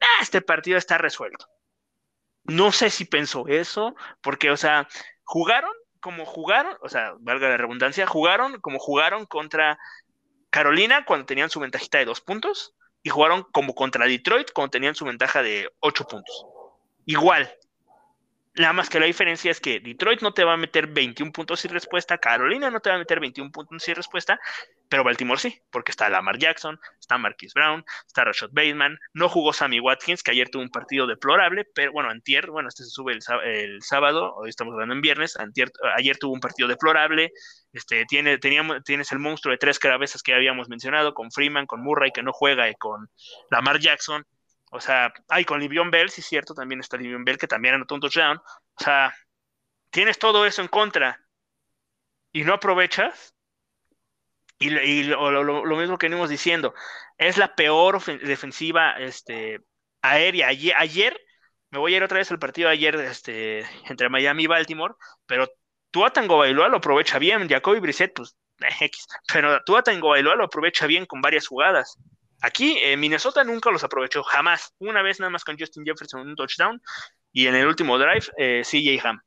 Speaker 2: ah, este partido está resuelto. No sé si pensó eso, porque, o sea, jugaron como jugaron, o sea, valga la redundancia, jugaron como jugaron contra Carolina cuando tenían su ventajita de dos puntos y jugaron como contra Detroit cuando tenían su ventaja de ocho puntos. Igual, Nada más que la diferencia es que Detroit no te va a meter 21 puntos sin respuesta, Carolina no te va a meter 21 puntos sin respuesta, pero Baltimore sí, porque está Lamar Jackson, está Marquis Brown, está Rashad Bateman, no jugó Sammy Watkins, que ayer tuvo un partido deplorable, pero bueno, antier, bueno, este se sube el, sábado, hoy estamos hablando en viernes, ayer tuvo un partido deplorable, este, tiene, teníamos, tienes el monstruo de tres cabezas que habíamos mencionado, con Freeman, con Murray, que no juega, y con Lamar Jackson, o sea, hay con Livion Bell, sí es cierto, también está Livion Bell, que también anotó un touchdown. O sea, tienes todo eso en contra y no aprovechas. Y, lo, mismo que venimos diciendo, es la peor defensiva este, aérea. Ayer, ayer, me voy a ir otra vez al partido de ayer este, entre Miami y Baltimore, pero Tua Tango Bailoa lo aprovecha bien, Jacoby Brissett, pues <laughs> X, pero Tua Tango Bailoa lo aprovecha bien con varias jugadas. Aquí eh, Minnesota nunca los aprovechó, jamás. Una vez nada más con Justin Jefferson un touchdown y en el último drive eh, CJ Ham.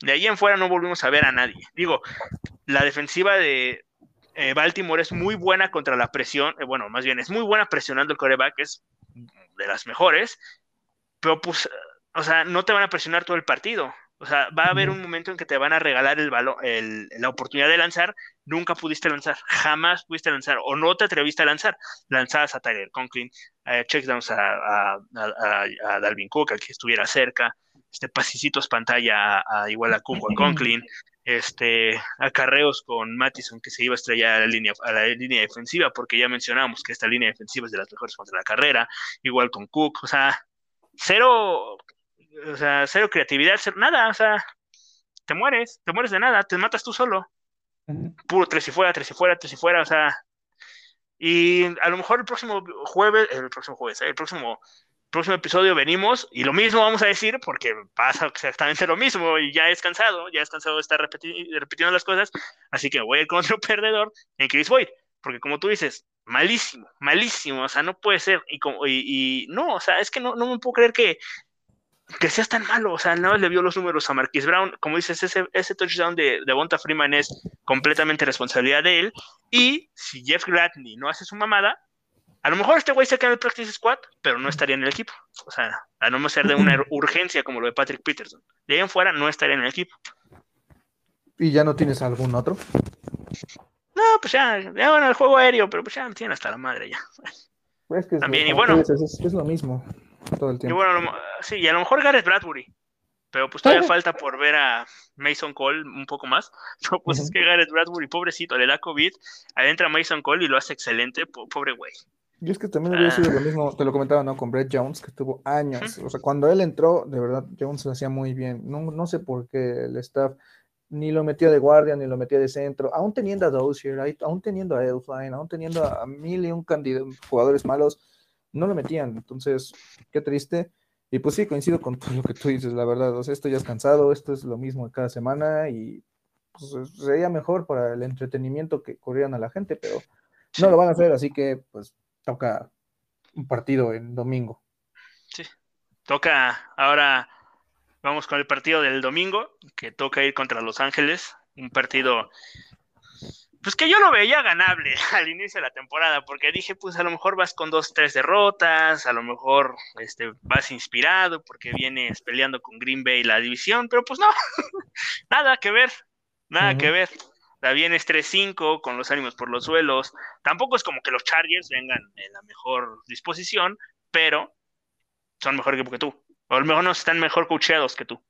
Speaker 2: De ahí en fuera no volvimos a ver a nadie. Digo, la defensiva de eh, Baltimore es muy buena contra la presión, eh, bueno, más bien es muy buena presionando el coreback, es de las mejores, pero pues, o sea, no te van a presionar todo el partido. O sea, va a haber un momento en que te van a regalar el balón, la oportunidad de lanzar. Nunca pudiste lanzar, jamás pudiste lanzar, o no te atreviste a lanzar. Lanzabas a Tyler Conklin, eh, checkdowns a, a, Dalvin Cook, al que estuviera cerca, este pasicitos pantalla a, igual a Cook o a Conklin. este, acarreos con Mattison que se iba a estrellar a la línea, a la línea defensiva, porque ya mencionamos que esta línea defensiva es de las mejores contra la carrera, igual con Cook, o sea, cero, o sea, cero creatividad, cero, nada, o sea, te mueres, te mueres de nada, te matas tú solo. Puro tres y fuera, tres y fuera, tres y fuera, o sea. Y a lo mejor el próximo jueves, el próximo jueves, el próximo próximo episodio venimos y lo mismo vamos a decir porque pasa exactamente lo mismo y ya es cansado, ya es cansado de estar repitiendo las cosas, así que voy a ir con otro <laughs> perdedor en Chris Boyd, porque como tú dices, malísimo, malísimo, o sea, no puede ser, y, como, y, no, o sea, es que no, no me puedo creer que, que seas tan malo, o sea, no le vio los números a Marquis Brown, como dices, ese, ese touchdown de, de Bonta Freeman es completamente responsabilidad de él, y si Jeff Gladney no hace su mamada, a lo mejor este güey se queda en el practice squad, pero no estaría en el equipo. O sea, a no ser de una <clears throat> urgencia como lo de Patrick Peterson. De ahí en fuera no estaría en el equipo.
Speaker 3: ¿Y ya no tienes algún otro?
Speaker 2: No, pues ya, ya bueno, el juego aéreo, pero pues ya me tienen hasta la madre ya.
Speaker 3: Pues que
Speaker 2: También, y bueno.
Speaker 3: Es, lo mismo todo el tiempo.
Speaker 2: Y bueno, sí, y a lo mejor Gareth Bradbury. Pero pues todavía <laughs> falta por ver a Mason Cole un poco más. <laughs> No, pues es que Gareth Bradbury, pobrecito, le da COVID, adentra Mason Cole y lo hace excelente, pobre güey.
Speaker 3: Y es que también hubiera sido lo ah. mismo, te lo comentaba, ¿no? Con Brett Jones, que tuvo años. O sea, cuando él entró, de verdad, Jones lo hacía muy bien. No, no sé por qué el staff ni lo metía de guardia, ni lo metía de centro. Aún teniendo a Dozier, aún teniendo a Elfline, aún teniendo a mil y un jugadores malos, no lo metían. Entonces, qué triste. Y pues sí, coincido con todo lo que tú dices, la verdad. O sea, esto ya es cansado, esto es lo mismo cada semana y pues, sería mejor para el entretenimiento que corrieran a la gente, pero no lo van a hacer, así que pues toca un partido en domingo.
Speaker 2: Sí, toca ahora, vamos con el partido del domingo, que toca ir contra Los Ángeles, un partido, pues que yo lo veía ganable <laughs> al inicio de la temporada, porque dije, pues a lo mejor vas con dos, tres derrotas, a lo mejor este, vas inspirado porque vienes peleando con Green Bay la división, pero pues no, <laughs> nada que ver, nada que ver la vienes 3-5 con los ánimos por los suelos. Tampoco es como que los Chargers vengan en la mejor disposición, pero son mejor equipo que tú. O a lo mejor no están mejor coacheados que tú.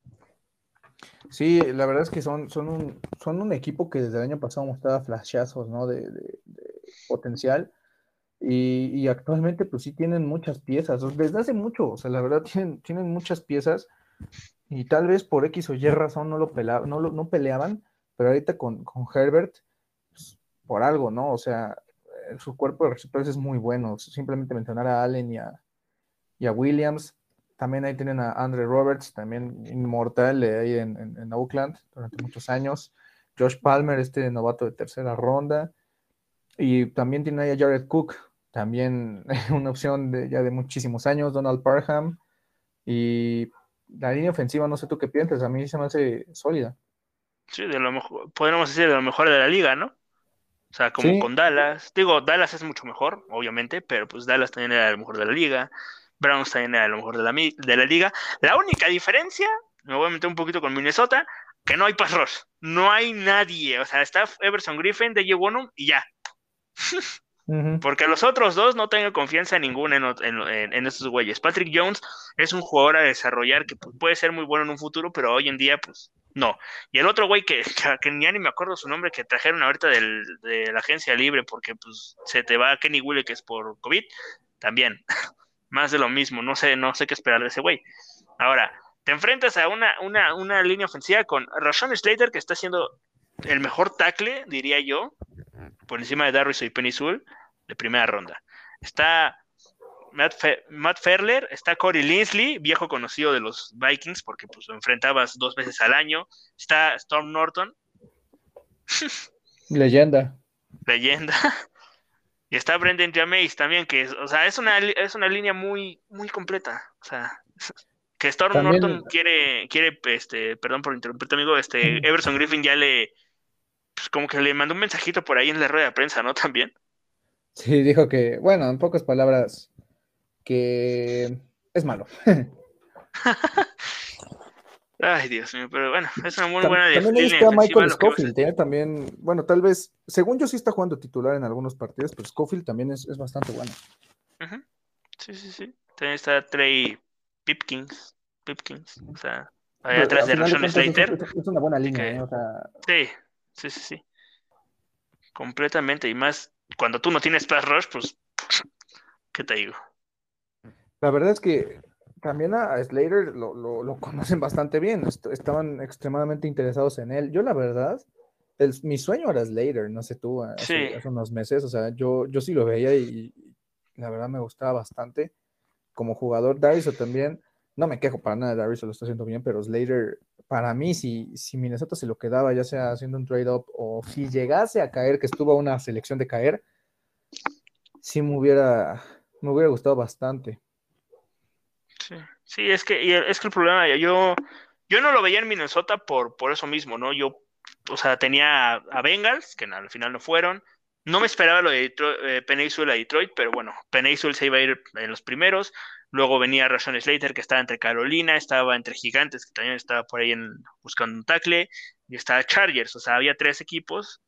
Speaker 3: Sí, la verdad es que son, son, un, son un equipo que desde el año pasado mostraba flashazos ¿no? de, potencial. Y, actualmente pues sí tienen muchas piezas, desde hace mucho, o sea, la verdad tienen, tienen muchas piezas y tal vez por X o Y razón no lo, no, lo, no peleaban, pero ahorita con, Herbert, pues, por algo, ¿no? O sea, eh, su cuerpo de receptores es muy bueno. Simplemente mencionar a Allen y a, Williams. También ahí tienen a Andre Roberts, también inmortal ahí en, Oakland durante muchos años. Josh Palmer, este novato de tercera ronda. Y también tiene ahí a Jared Cook, también <laughs> una opción de, ya de muchísimos años. Donald Parham. Y la línea ofensiva, no sé tú qué piensas, a mí se me hace sólida.
Speaker 2: Sí, de lo mejor, podríamos decir de lo mejor de la liga, ¿no? O sea, como con Dallas. Digo, Dallas es mucho mejor, obviamente, pero pues Dallas también era lo mejor de la liga. Browns también era lo mejor de la, de la liga. La única diferencia, me voy a meter un poquito con Minnesota, que no hay pass No hay nadie. O sea, está Everson Griffin, de Bonham y ya. Porque los otros dos no tengo confianza en ninguno en, en, estos güeyes. Patrick Jones es un jugador a desarrollar que pues, puede ser muy bueno en un futuro, pero hoy en día, pues, no. Y el otro güey que, <laughs> que, ya ni me acuerdo su nombre, que trajeron ahorita del, de la agencia libre porque pues se te va a Kenny Willy que es por COVID, también. <laughs> Más de lo mismo, no sé, no sé qué esperar de ese güey. Ahora, te enfrentas a una, una, una línea ofensiva con Rashawn Slater, que está haciendo el mejor tackle, diría yo, por encima de Darris y Penny Sewell, de primera ronda. Está Matt, Ferler, está Corey Linsley, viejo conocido de los Vikings, porque pues lo enfrentabas dos veces al año. Está Storm Norton. <laughs>
Speaker 3: Leyenda.
Speaker 2: Leyenda. Y está Brendan Jameis también, que o sea, es una, es una línea muy, muy completa. O sea, que Storm Norton quiere, quiere, este, perdón por interrumpirte, amigo, este, Everson Griffin ya le, pues como que le mandó un mensajito por ahí en la rueda de prensa, ¿no? También.
Speaker 3: Sí, dijo que, bueno, en pocas palabras, que es malo. <laughs>
Speaker 2: Ay, Dios mío, pero bueno, es una muy buena
Speaker 3: También está Michael Scofield, ¿eh? también, bueno, tal vez, según yo sí está jugando titular en algunos partidos, pero Scofield también es, bastante bueno.
Speaker 2: Sí, sí, sí. También está Trey Pipkins, Pipkins, o sea. Ahí atrás de Rashawn Slater.
Speaker 3: Es, una buena línea, ¿eh? o sea...
Speaker 2: Sí, sí, sí, sí. Completamente. Y más cuando tú no tienes pass rush, pues, ¿qué te digo?
Speaker 3: La verdad es que también a Slater lo, lo, <laughs> conocen bastante bien. estaban extremadamente interesados en él. Yo, la verdad, el, mi sueño era Slater, no sé tú, hace, hace, unos meses. O sea, yo, yo sí lo veía y, la verdad me gustaba bastante. Como jugador, Darius también no me quejo para nada, Darius lo está haciendo bien, pero Slater, para mí, si, si Minnesota se lo quedaba, ya sea haciendo un trade-up o si llegase a caer, que estuvo a una selección de caer, sí me hubiera, me hubiera gustado bastante.
Speaker 2: Sí, sí es que es que el problema, yo, yo no lo veía en Minnesota por, por eso mismo, ¿no? Yo, o sea, tenía a Bengals, que al final no fueron, no me esperaba lo de Detroit, eh, a Detroit, pero bueno, Peninsul se iba a ir en los primeros. Luego venía Rashawn Slater, que estaba entre Carolina, estaba entre Gigantes, que también estaba por ahí en, buscando un tackle, y estaba Chargers, o sea, había tres equipos.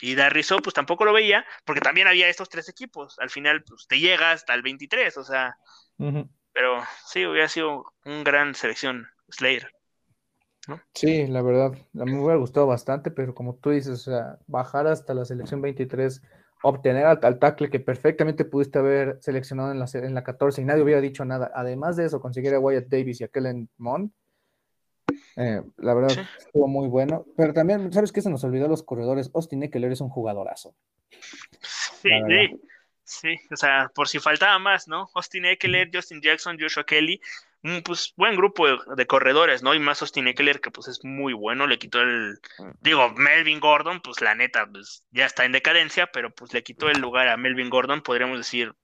Speaker 2: Y Darrizo, pues tampoco lo veía, porque también había estos tres equipos. Al final, pues te llega hasta el 23, o sea. Pero sí, hubiera sido un gran selección Slater. ¿no?
Speaker 3: Sí, la verdad, a mí me hubiera gustado bastante, pero como tú dices, o sea, bajar hasta la selección 23 obtener al, tackle que perfectamente pudiste haber seleccionado en la, en la 14 y nadie hubiera dicho nada. Además de eso, conseguir a Wyatt Davis y a Kellen Mond, eh, la verdad estuvo muy bueno. Pero también, ¿sabes qué? Se nos olvidó los corredores. Austin Eckler es un jugadorazo.
Speaker 2: Sí, sí, sí. O sea, por si faltaba más, ¿no? Austin Eckler, Justin Jackson, Joshua Kelly un pues, buen grupo de, corredores, ¿no? Y más Austin Eckler, que pues es muy bueno, le quitó el, digo, Melvin Gordon, pues la neta, pues ya está en decadencia, pero pues le quitó el lugar a Melvin Gordon, podríamos decir,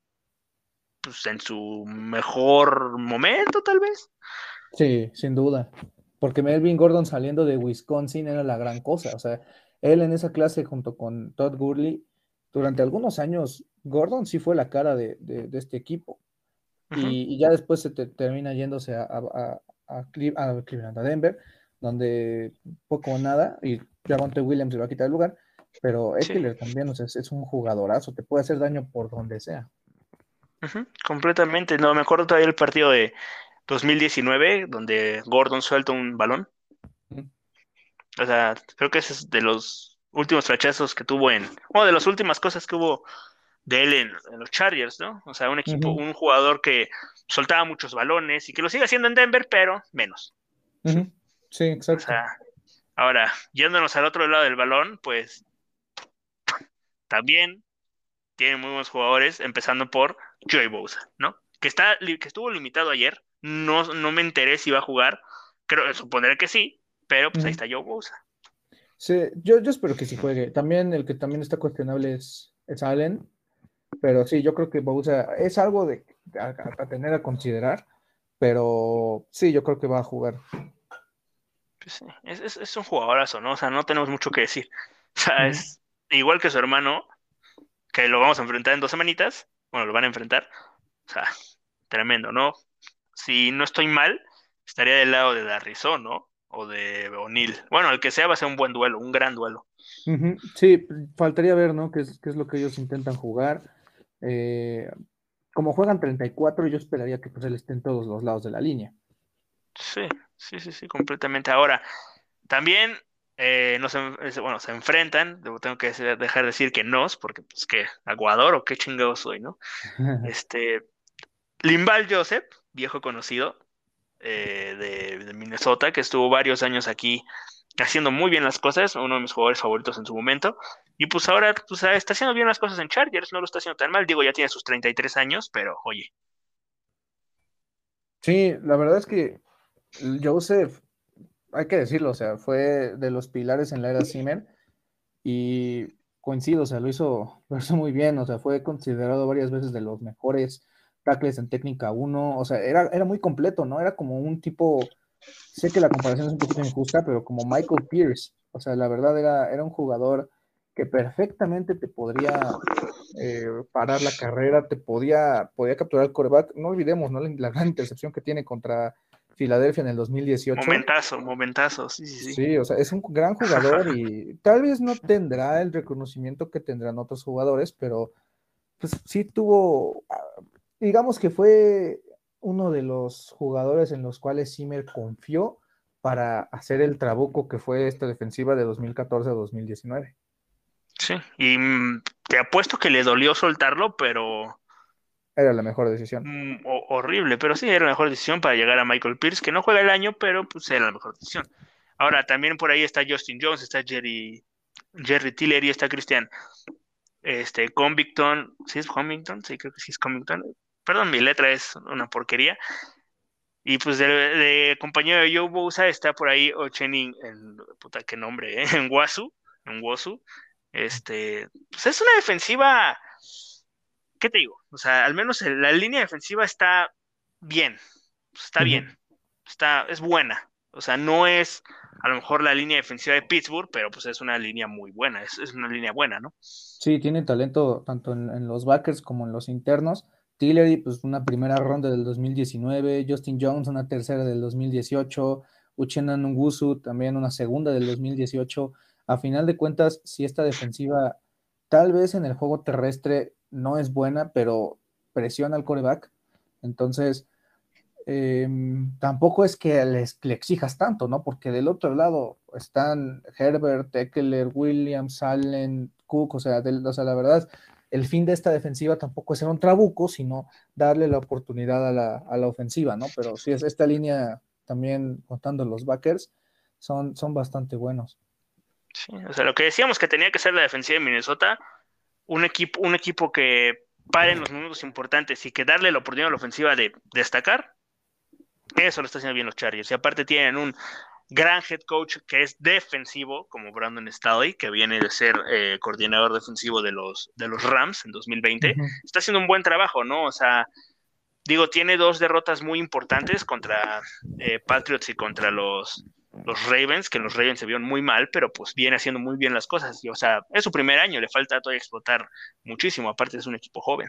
Speaker 2: pues en su mejor momento, tal vez.
Speaker 3: Sí, sin duda, porque Melvin Gordon saliendo de Wisconsin era la gran cosa, o sea, él en esa clase junto con Todd Gurley, durante algunos años, Gordon sí fue la cara de este equipo. Y, ya después se termina yéndose a, a, a, Cleveland, a Denver, donde poco o nada, y Javonte Williams se va a quitar el lugar, pero Eckler también es, un jugadorazo, te puede hacer daño por donde sea.
Speaker 2: completamente, no, me acuerdo todavía el partido de 2019, donde Gordon suelta un balón. O sea, creo que ese es de los últimos flachazos que tuvo en, o de las últimas cosas que hubo de él en, los Chargers, ¿no? O sea, un equipo, un jugador que soltaba muchos balones y que lo sigue haciendo en Denver, pero menos.
Speaker 3: Sí, exacto.
Speaker 2: O sea, ahora, yéndonos al otro lado del balón, pues también tiene muy buenos jugadores, empezando por Joey Bosa, ¿no? Que, está, que estuvo limitado ayer, no, no me enteré si iba a jugar, creo, supondré que sí, pero pues ahí está Joe Bosa.
Speaker 3: Sí, yo, yo espero que sí juegue. También el que también está cuestionable es, es Allen, pero sí, yo creo que Bousa es algo de, a, tener a considerar, pero sí, yo creo que va a jugar.
Speaker 2: Pues es, es, un jugadorazo, ¿no? O sea, no tenemos mucho que decir. O sea, es igual que su hermano, que lo vamos a enfrentar en dos semanitas, bueno, lo van a enfrentar. O sea, tremendo, ¿no? Si no estoy mal, estaría del lado de Darrizón, ¿no? O de O'Neill. Bueno, el que sea va a ser un buen duelo, un gran duelo.
Speaker 3: Sí, faltaría ver, ¿no? Qué es, qué es lo que ellos intentan jugar. Eh, como juegan 34, yo esperaría que pues, él esté en todos los lados de la línea.
Speaker 2: Sí, sí, sí, sí, completamente. Ahora, también eh, bueno, se enfrentan, tengo que dejar de decir que no, porque pues que aguador o qué chingado soy, ¿no? <laughs> este, Limbal Joseph, viejo conocido eh, de, de, Minnesota, que estuvo varios años aquí haciendo muy bien las cosas, uno de mis jugadores favoritos en su momento, y pues ahora pues, ah, está haciendo bien las cosas en Chargers, no lo está haciendo tan mal. Digo, ya tiene sus 33 años, pero oye.
Speaker 3: Sí, la verdad es que Joseph, hay que decirlo, o sea, fue de los pilares en la era Zimmer y coincido, o sea, lo hizo, <laughs> lo hizo muy bien, o sea, fue considerado varias veces de los mejores tackles en técnica 1, o sea, era, era muy completo, ¿no? Era como un tipo, sé que la comparación es un poquito injusta, pero como Michael Pierce, o sea, la verdad era, era un jugador que perfectamente te podría eh, parar la carrera, te podía, podía capturar el coreback. No olvidemos ¿no? La, gran intercepción que tiene contra Filadelfia en el 2018.
Speaker 2: Momentazo, momentazo, sí, sí,
Speaker 3: sí. Sí, o sea, es un gran jugador y tal vez no tendrá el reconocimiento que tendrán otros jugadores, pero pues sí tuvo, ah, digamos que fue uno de los jugadores en los cuales Zimmer confió para hacer el trabuco que fue esta defensiva de 2014 a 2019.
Speaker 2: Sí, y mm, te apuesto que le dolió soltarlo, pero...
Speaker 3: Era la mejor decisión.
Speaker 2: Mm, horrible, pero sí, era la mejor decisión para llegar a Michael Pierce, que no juega el año, pero pues era la mejor decisión. Ahora, también por ahí está Justin Jones, está Jerry, Jerry Tillery, está Christian este, Convicton, ¿sí es Convicton? Sí, creo que sí es Convicton. Perdón, mi letra es una porquería. Y pues de, compañero de Joe Bosa está por ahí Ochenin, en, puta, qué nombre, ¿eh? <laughs> en Wasu, en Wasu. Este, pues es una defensiva, ¿qué te digo? O sea, al menos la línea defensiva está bien, está bien, está, es buena. O sea, no es a lo mejor la línea defensiva de Pittsburgh, pero pues es una línea muy buena, es, una línea buena, ¿no?
Speaker 3: Sí, tiene talento tanto en, los backers como en los internos. Tillery, pues una primera ronda del 2019, Justin Jones una tercera del 2018, Uchenna Nungusu también una segunda del 2018. A final de cuentas, si esta defensiva tal vez en el juego terrestre no es buena, pero presiona al coreback. Entonces, Em, tampoco es que les, le exijas tanto, ¿no? Porque del otro lado están Herbert, Eckler, Williams, Allen, Cook, o sea, o sea, la verdad, el fin de esta defensiva tampoco es ser un trabuco, sino darle la oportunidad a la, a la ofensiva, ¿no? Pero sí, es esta línea también contando los backers, son, son bastante buenos.
Speaker 2: Sí, o sea, lo que decíamos que tenía que ser la defensiva de Minnesota, un equipo, un equipo que pare en los minutos importantes y que darle la oportunidad a la ofensiva de destacar, eso lo está haciendo bien los Chargers. Y aparte tienen un gran head coach que es defensivo, como Brandon Staley, que viene de ser eh, coordinador defensivo de los, de los Rams en 2020. Está haciendo un buen trabajo, ¿no? O sea, digo, tiene dos derrotas muy importantes contra eh, Patriots y contra los, los Ravens, que los Ravens se vieron muy mal, pero pues viene haciendo muy bien las cosas. Y, o sea, es su primer año, le falta todavía explotar muchísimo, aparte es un equipo joven.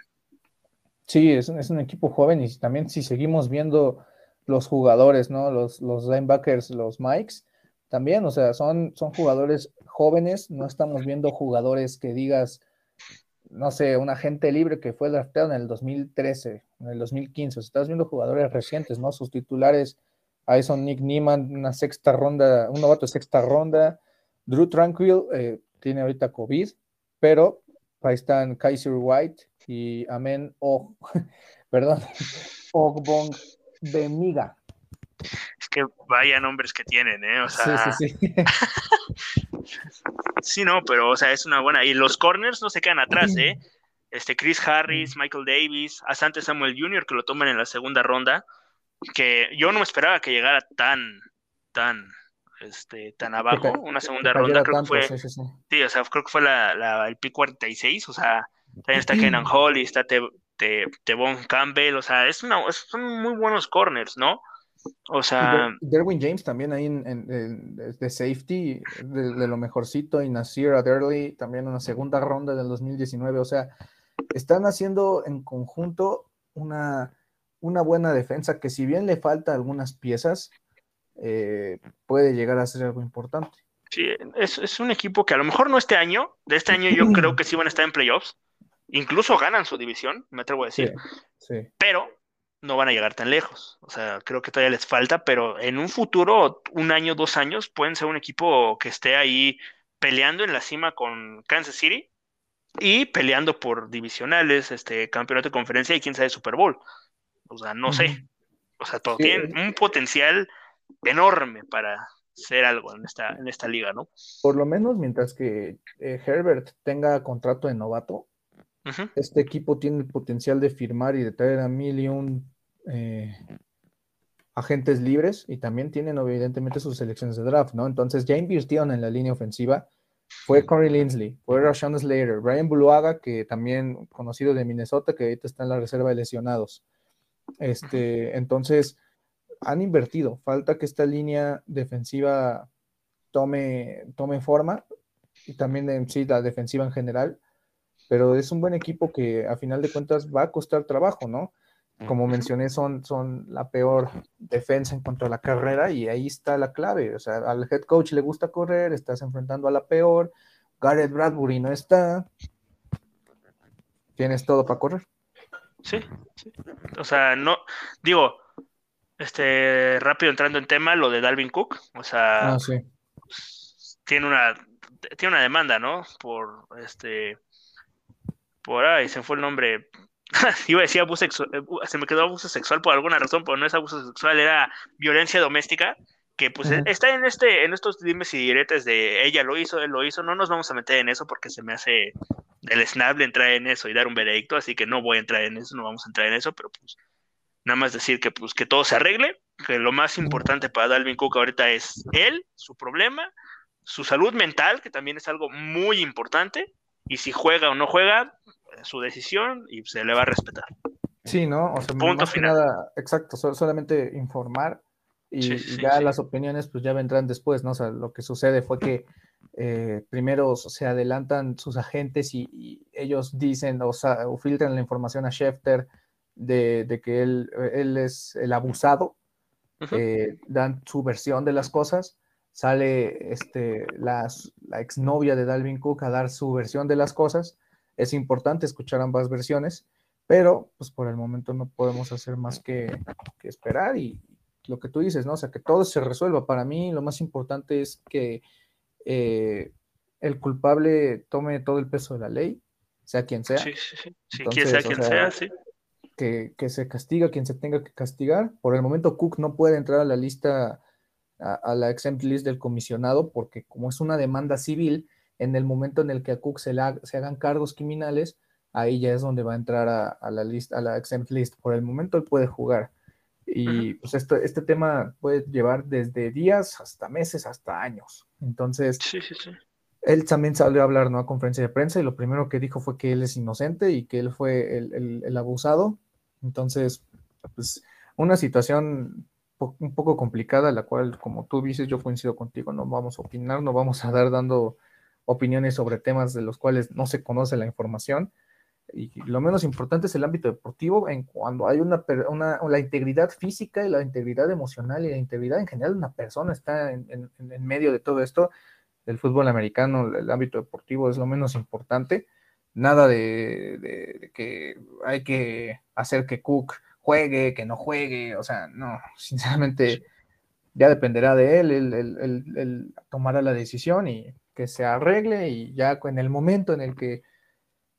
Speaker 3: Sí, es es un equipo joven y también si seguimos viendo los jugadores, ¿no? Los, los linebackers, los Mikes, también, o sea, son, son jugadores jóvenes, no estamos viendo jugadores que digas, no sé, un agente libre que fue drafteado en el 2013, en el 2015, o sea, estás viendo jugadores recientes, ¿no? Sus titulares, ahí son Nick Niemann, una sexta ronda, un novato de sexta ronda, Drew Tranquil eh, tiene ahorita COVID, pero ahí están Kaiser White y Amen O, <laughs> perdón, Ogbong de miga.
Speaker 2: Es que vaya nombres que tienen, ¿eh? O sea... Sí, sí, sí. <laughs> sí, no, pero, o sea, es una buena. Y los corners no se quedan atrás, ¿eh? <clears throat> Este, Chris Harris, Michael Davis, Asante Samuel Jr., que lo toman en la segunda ronda, que yo no me esperaba que llegara tan, tan, este, tan abajo, una segunda ronda, creo que fue, sí, o sea, creo que fue la, la, el pick 46, o sea, también está <clears throat> Kenan Hall y está de, Devon Campbell, o sea, es una, son muy buenos corners, ¿no? O sea.
Speaker 3: Derwin James también ahí en, de safety, de, lo mejorcito, y Nasir Adderley también en la segunda ronda del 2019. O sea, están haciendo en conjunto una, una buena defensa que, si bien le falta algunas piezas, eh, puede llegar a ser algo importante.
Speaker 2: Sí, es, es, un equipo que a lo mejor no este año, de este año yo creo que sí van a estar en playoffs, Incluso ganan su división, me atrevo a decir. Pero no van a llegar tan lejos. O sea, creo que todavía les falta, pero en un futuro, un año, dos años, pueden ser un equipo que esté ahí peleando en la cima con Kansas City y peleando por divisionales, este campeonato de conferencia y quién sabe Super Bowl. O sea, no sé. O sea, todo tiene un potencial enorme para ser algo en esta, en esta liga, ¿no?
Speaker 3: Por lo menos mientras que eh, Herbert tenga contrato de novato, este equipo tiene el potencial de firmar y de traer a mil y un eh, agentes libres y también tienen evidentemente sus selecciones de draft, ¿no? Entonces ya invirtieron en la línea ofensiva. Fue Corey Linsley, fue Rashawn Slater, Brian Buluaga, que también conocido de Minnesota, que ahorita está en la reserva de lesionados. Este, entonces, han invertido. Falta que esta línea defensiva tome, tome forma y también en sí la defensiva en general pero es un buen equipo que a final de cuentas va a costar trabajo, ¿no? Como mencioné, son, son la peor defensa en cuanto a la carrera y ahí está la clave. O sea, al head coach le gusta correr, estás enfrentando a la peor, Garrett Bradbury no está, tienes todo para correr.
Speaker 2: Sí, sí. O sea, no, digo, este, rápido entrando en tema, lo de Dalvin Cook, o sea,
Speaker 3: Ah, sí.
Speaker 2: tiene una, tiene una demanda, ¿no? Por este, por ahí se fue el nombre. <laughs> Iba a decir abuso sexual, se me quedó abuso sexual por alguna razón, pero no es abuso sexual, era violencia doméstica, que pues está en este, en estos dimes y diretes de ella lo hizo, él lo hizo, no nos vamos a meter en eso porque se me hace el snable entrar en eso y dar un veredicto, así que no voy a entrar en eso, no vamos a entrar en eso, pero pues nada más decir que pues que todo se arregle, que lo más importante para Dalvin Cook ahorita es él, su problema, su salud mental, que también es algo muy importante, y si juega o no juega, su decisión y se le va a respetar.
Speaker 3: Sí, ¿no? O sea,
Speaker 2: Punto
Speaker 3: más que
Speaker 2: final.
Speaker 3: nada, exacto, so- solamente informar y,
Speaker 2: Sí,
Speaker 3: y
Speaker 2: sí,
Speaker 3: ya
Speaker 2: sí.
Speaker 3: las opiniones pues ya vendrán después, ¿no? O sea, lo que sucede fue que eh, primero se adelantan sus agentes y, y ellos dicen o, sa- o filtran la información a Schefter de, de que él, él es el abusado,
Speaker 2: Ujú.
Speaker 3: eh, dan su versión de las cosas, sale este, la, la exnovia de Dalvin Cook a dar su versión de las cosas, es importante escuchar ambas versiones, pero pues por el momento no podemos hacer más que, que esperar y lo que tú dices, ¿no? O sea, que todo se resuelva. Para mí lo más importante es que eh, el culpable tome todo el peso de la ley, sea quien sea,
Speaker 2: Sí, sí, sí. Sí,
Speaker 3: Entonces,
Speaker 2: quien sea
Speaker 3: o
Speaker 2: quien
Speaker 3: sea,
Speaker 2: sea, sí.
Speaker 3: que, que se castiga quien se tenga que castigar. Por el momento Cook no puede entrar a la lista, a, a la exempt list del comisionado, porque como es una demanda civil, en el momento en el que a Cook se, le ha- se hagan cargos criminales, ahí ya es donde va a entrar a, a la lista, a la exempt list. Por el momento él puede jugar. Y pues esto, este tema puede llevar desde días hasta meses, hasta años. Entonces,
Speaker 2: Sí, sí, sí.
Speaker 3: él también salió a hablar ¿no? a conferencia de prensa y lo primero que dijo fue que él es inocente y que él fue el, el- el abusado. Entonces, pues una situación po- un poco complicada, la cual, como tú dices, yo coincido contigo, no vamos a opinar, no vamos a dar dando opiniones sobre temas de los cuales no se conoce la información. Y lo menos importante es el ámbito deportivo, en cuando hay una, una- la integridad física y la integridad emocional y la integridad en general de una persona está en, medio de todo esto del fútbol americano, el ámbito deportivo es lo menos importante. Nada de- de que hay que hacer que Cook juegue, que no juegue, o sea, no, <laughs> sinceramente ya dependerá de él, él, él- él- tomará la decisión y que se arregle y ya en el momento en el que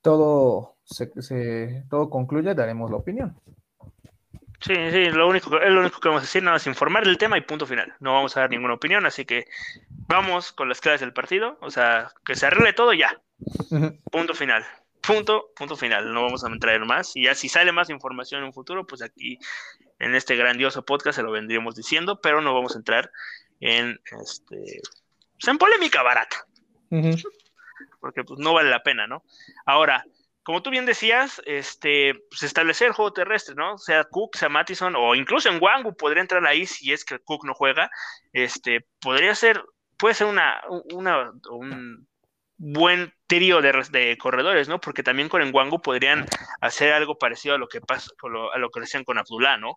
Speaker 3: todo, se, se- todo concluya daremos la opinión.
Speaker 2: Sí, sí, lo único, que- es lo único que vamos a decir, nada más informar del tema y punto final. No vamos a dar ninguna opinión, así que vamos con las claves del partido, o sea, que se arregle todo ya. Punto final. Punto, punto final. No vamos a traer más. Y ya si sale más información en un futuro, pues aquí en este grandioso podcast se lo vendríamos diciendo, pero no vamos a entrar en este pues, en polémica barata, porque pues no vale la pena, ¿no? Ahora, como tú bien decías, este, pues establecer el juego terrestre, ¿no? Sea Cook, sea Mattison, o incluso en Wangu podría entrar ahí si es que Cook no juega. Este, podría ser, puede ser una, una, un buen trío de, res- de corredores, ¿no? Porque también con Wangu podrían hacer algo parecido a lo que pasa, a lo que hacían con Abdullah, ¿no?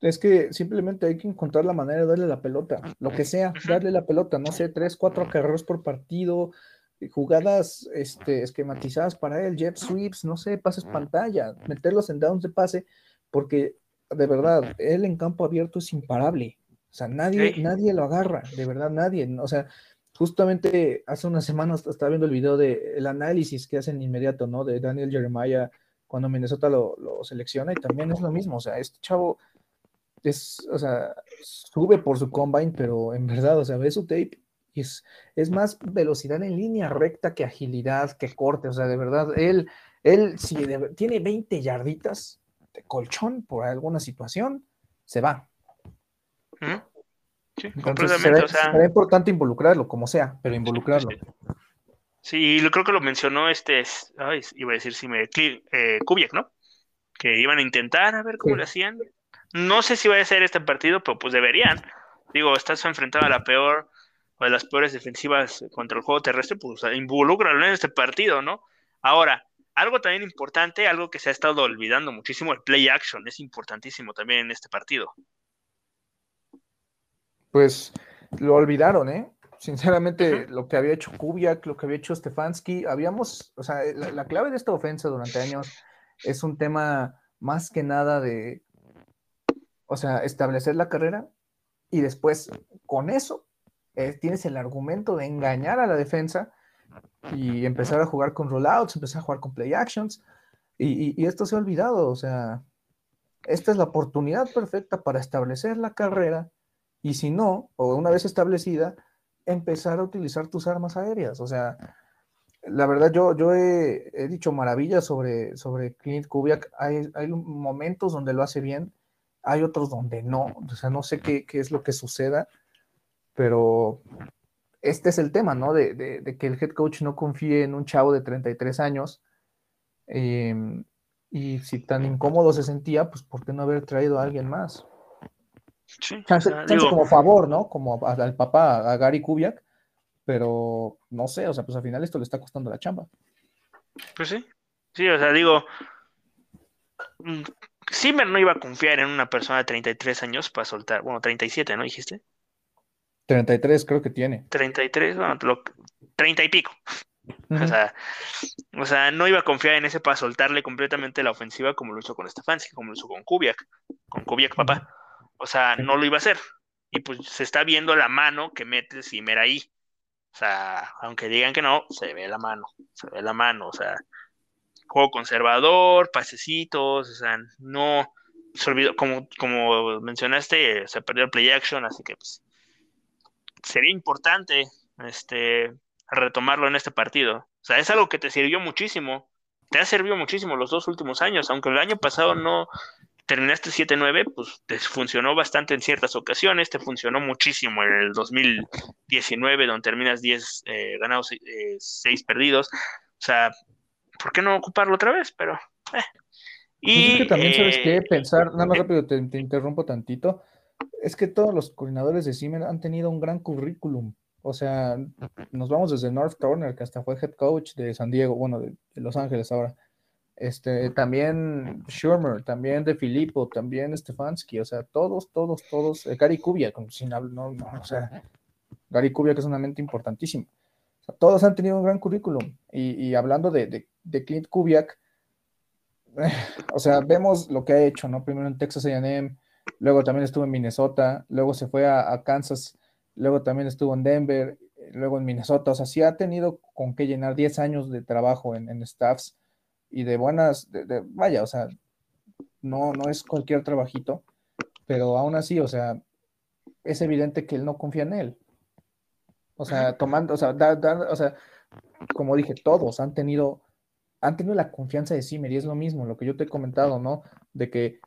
Speaker 3: Es que simplemente hay que encontrar la manera de darle la pelota, lo que sea, darle la pelota, no sé, tres, cuatro carreras por partido, jugadas este, esquematizadas para él, jet sweeps, no sé, pases pantalla, meterlos en downs de pase, porque de verdad, él en campo abierto es imparable, o sea, nadie,
Speaker 2: Sí.
Speaker 3: nadie lo agarra, de verdad, nadie, o sea, justamente hace unas semanas estaba viendo el video de el análisis que hacen inmediato, ¿no? De Daniel Jeremiah cuando Minnesota lo, selecciona y también es lo mismo, o sea, este chavo es, o sea, sube por su combine, pero en verdad, o sea, ve su tape y es, es más velocidad en línea recta que agilidad, que corte, o sea, de verdad, él, él si tiene 20 yarditas de colchón por alguna situación, se va.
Speaker 2: Ujú. Sí,
Speaker 3: Entonces,
Speaker 2: completamente,
Speaker 3: será,
Speaker 2: o sea,
Speaker 3: será importante involucrarlo, como sea, pero involucrarlo.
Speaker 2: sí. Lo- creo que lo mencionó este, es- ay, iba a decir si me, eh, Kubiak, ¿no? Que iban a intentar a ver cómo
Speaker 3: Sí.
Speaker 2: le hacían. No sé si va a ser este partido, pero pues deberían. Digo, estás enfrentado a la peor o de las peores defensivas contra el juego terrestre, pues involúcralo en este partido, ¿no? Ahora, algo también importante, algo que se ha estado olvidando muchísimo, el play action, es importantísimo también en este partido.
Speaker 3: Pues lo olvidaron, ¿eh? Sinceramente, lo que había hecho Kubiak, lo que había hecho Stefanski, habíamos, o sea, la, la clave de esta ofensa durante años es un tema más que nada de O sea, establecer la carrera y después con eso eh, tienes el argumento de engañar a la defensa y empezar a jugar con rollouts, empezar a jugar con play actions. Y, y, esto se ha olvidado, o sea, esta es la oportunidad perfecta para establecer la carrera y si no, o una vez establecida, empezar a utilizar tus armas aéreas. O sea, la verdad yo, yo he, dicho maravillas sobre, sobre Clint Kubiak. Hay, hay, momentos donde lo hace bien, hay otros donde no. O sea, no sé qué, qué es lo que suceda, pero este es el tema, ¿no? De, de, que el head coach no confíe en un chavo de 33 años. Em, y si tan incómodo se sentía, pues ¿por qué no haber traído a alguien más? Sí, como favor, ¿no? Como al papá, a Gary Kubiak, pero no sé, o sea, pues al final esto le está costando la chamba.
Speaker 2: Pues sí, sí, o sea, digo, Zimmer no iba a confiar en una persona de 33 años para soltar, bueno, 37, ¿no dijiste?
Speaker 3: 33 creo que tiene.
Speaker 2: 33, bueno, 30 y pico. o, sea, o sea, no iba a confiar en ese para soltarle completamente la ofensiva como lo hizo con Stefanski, como lo hizo con Kubiak, con Kubiak papá. O sea, no lo iba a hacer. Y pues se está viendo la mano que mete Zimmer ahí. O sea, aunque digan que no, se ve la mano, se ve la mano, o sea, juego conservador, pasecitos, o sea, no se olvidó, como, como mencionaste, se perdió el play action, así que pues, sería importante este retomarlo en este partido. O sea, es algo que te sirvió muchísimo, te ha servido muchísimo los dos últimos años, aunque el año pasado no, terminaste 7-9, pues te funcionó bastante en ciertas ocasiones, te funcionó muchísimo en el 2019, donde terminas 10 eh, ganados, 6 eh, perdidos. O sea, ¿por qué no ocuparlo otra vez? Pero. Eh.
Speaker 3: Y, pues es que también sabes qué, pensar, nada más rápido te, interrumpo tantito, es que todos los coordinadores de Siemens han tenido un gran currículum. O sea, nos vamos desde North Turner, que hasta fue head coach de San Diego, bueno, de Los Ángeles ahora este, también Schurmer, también De Filippo, también Stefanski, o sea, todos, todos, todos, eh, Gary Kubiak, sin no, no, o sea, Gary Kubiak es una mente importantísima. Todos han tenido un gran currículum. Y, hablando de, de, Clint Kubiak, <sighs> o sea, vemos lo que ha hecho, ¿no? Primero en Texas AM, luego también estuvo en Minnesota, luego se fue a, Kansas, luego también estuvo en Denver, luego en Minnesota, o sea, sí ha tenido con qué llenar 10 años de trabajo en, en staffs y de buenas, de, vaya, o sea, no, no es cualquier trabajito, pero aún así, o sea, es evidente que él no confía en él. O sea, tomando, o sea, o sea, como dije, todos han tenido, han tenido la confianza de Zimmer y es lo mismo, lo que yo te he comentado, ¿no? De que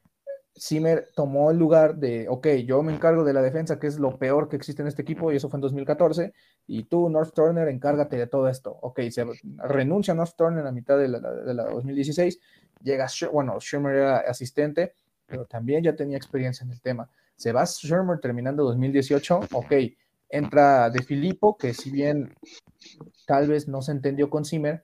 Speaker 3: Zimmer tomó el lugar de, ok, yo me encargo de la defensa, que es lo peor que existe en este equipo, y eso fue en 2014, y tú, North Turner, encárgate de todo esto. Ok, se renuncia North Turner a mitad de la, de la 2016, llega, bueno, Shermer era asistente, pero también ya tenía experiencia en el tema. Se va Shermer terminando 2018, ok, entra De Filippo, que si bien tal vez no se entendió con Zimmer,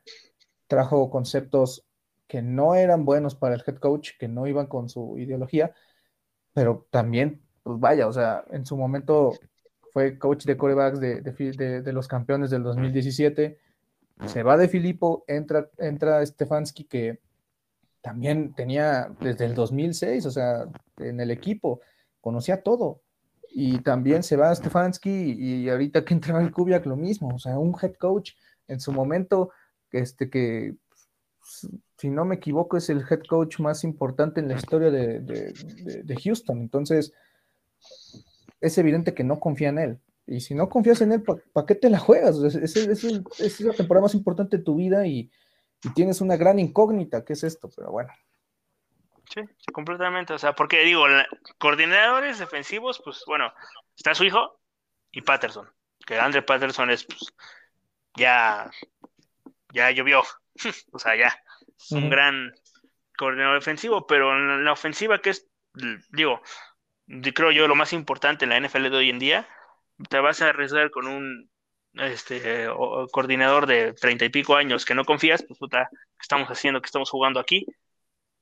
Speaker 3: trajo conceptos que no eran buenos para el head coach, que no iban con su ideología, pero también, pues vaya, o sea, en su momento fue coach de corebacks de, de, los campeones del 2017, se va de Filippo, entra, entra Stefanski, que también tenía desde el 2006, o sea, en el equipo, conocía todo. Y también se va Stefanski y ahorita que entra el Kubiak lo mismo, o sea, un head coach en su momento este, que si no me equivoco, es el head coach más importante en la historia de, Houston. Entonces, es evidente que no confía en él. Y si no confías en él, ¿para qué te la juegas? Es, es, la temporada más importante de tu vida y, tienes una gran incógnita, ¿qué es esto? Pero bueno.
Speaker 2: Sí, completamente. O sea, porque digo, coordinadores defensivos, pues bueno, está su hijo y Patterson. Que Andre Patterson es, pues, ya, ya llovió. <laughs> o sea, ya es un gran coordinador defensivo, pero en la ofensiva, que es, digo, creo yo lo más importante en la NFL de hoy en día, te vas a arriesgar con un este coordinador de treinta y pico años que no confías, pues puta, ¿qué estamos haciendo? ¿Qué estamos jugando aquí?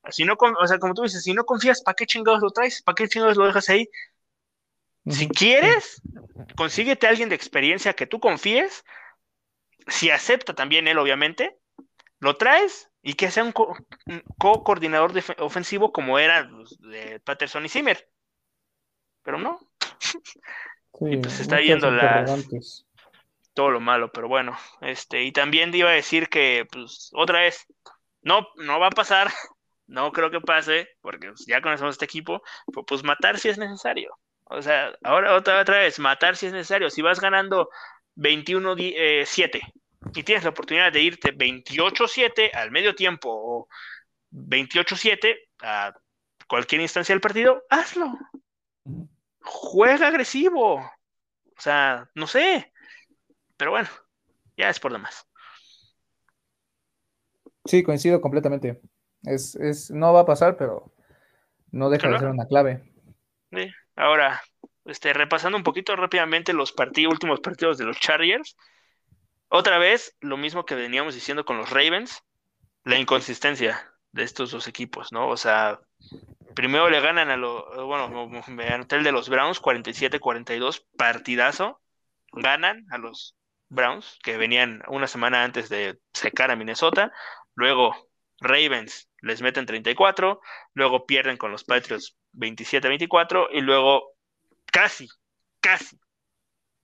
Speaker 2: Si no, o sea, como tú dices, si no confías, ¿para qué chingados lo traes? ¿Para qué chingados lo dejas ahí? Si quieres, consíguete a alguien de experiencia que tú confíes, si acepta también él, obviamente, lo traes y que sea un co-coordinador ofensivo como era de Patterson y Zimmer. pero no. <laughs>
Speaker 3: Sí,
Speaker 2: y pues está yendo las, todo lo malo, pero bueno, este, y también iba a decir que, pues, otra vez, no, no va a pasar, <laughs> no creo que pase, porque pues, ya conocemos este equipo, pero, pues matar si es necesario. O sea, ahora otra, otra vez, matar si es necesario. Si vas ganando 21-7 y tienes la oportunidad de irte 28-7 al medio tiempo o 28-7 a cualquier instancia del partido, hazlo. Juega agresivo. O sea, no sé. Pero bueno, ya es por demás.
Speaker 3: Sí, coincido completamente. Es, es, no va a pasar, pero no deja de ser una clave.
Speaker 2: Sí. Ahora, este, repasando un poquito rápidamente los partidos, últimos partidos de los Chargers. Otra vez, lo mismo que veníamos diciendo con los Ravens, la inconsistencia de estos dos equipos, ¿no? O sea, primero le ganan a los, bueno, me el de los Browns, 47-42, partidazo. Ganan a los Browns, que venían una semana antes de secar a Minnesota. Luego, Ravens les meten 34, luego pierden con los Patriots 27-24 y luego casi, casi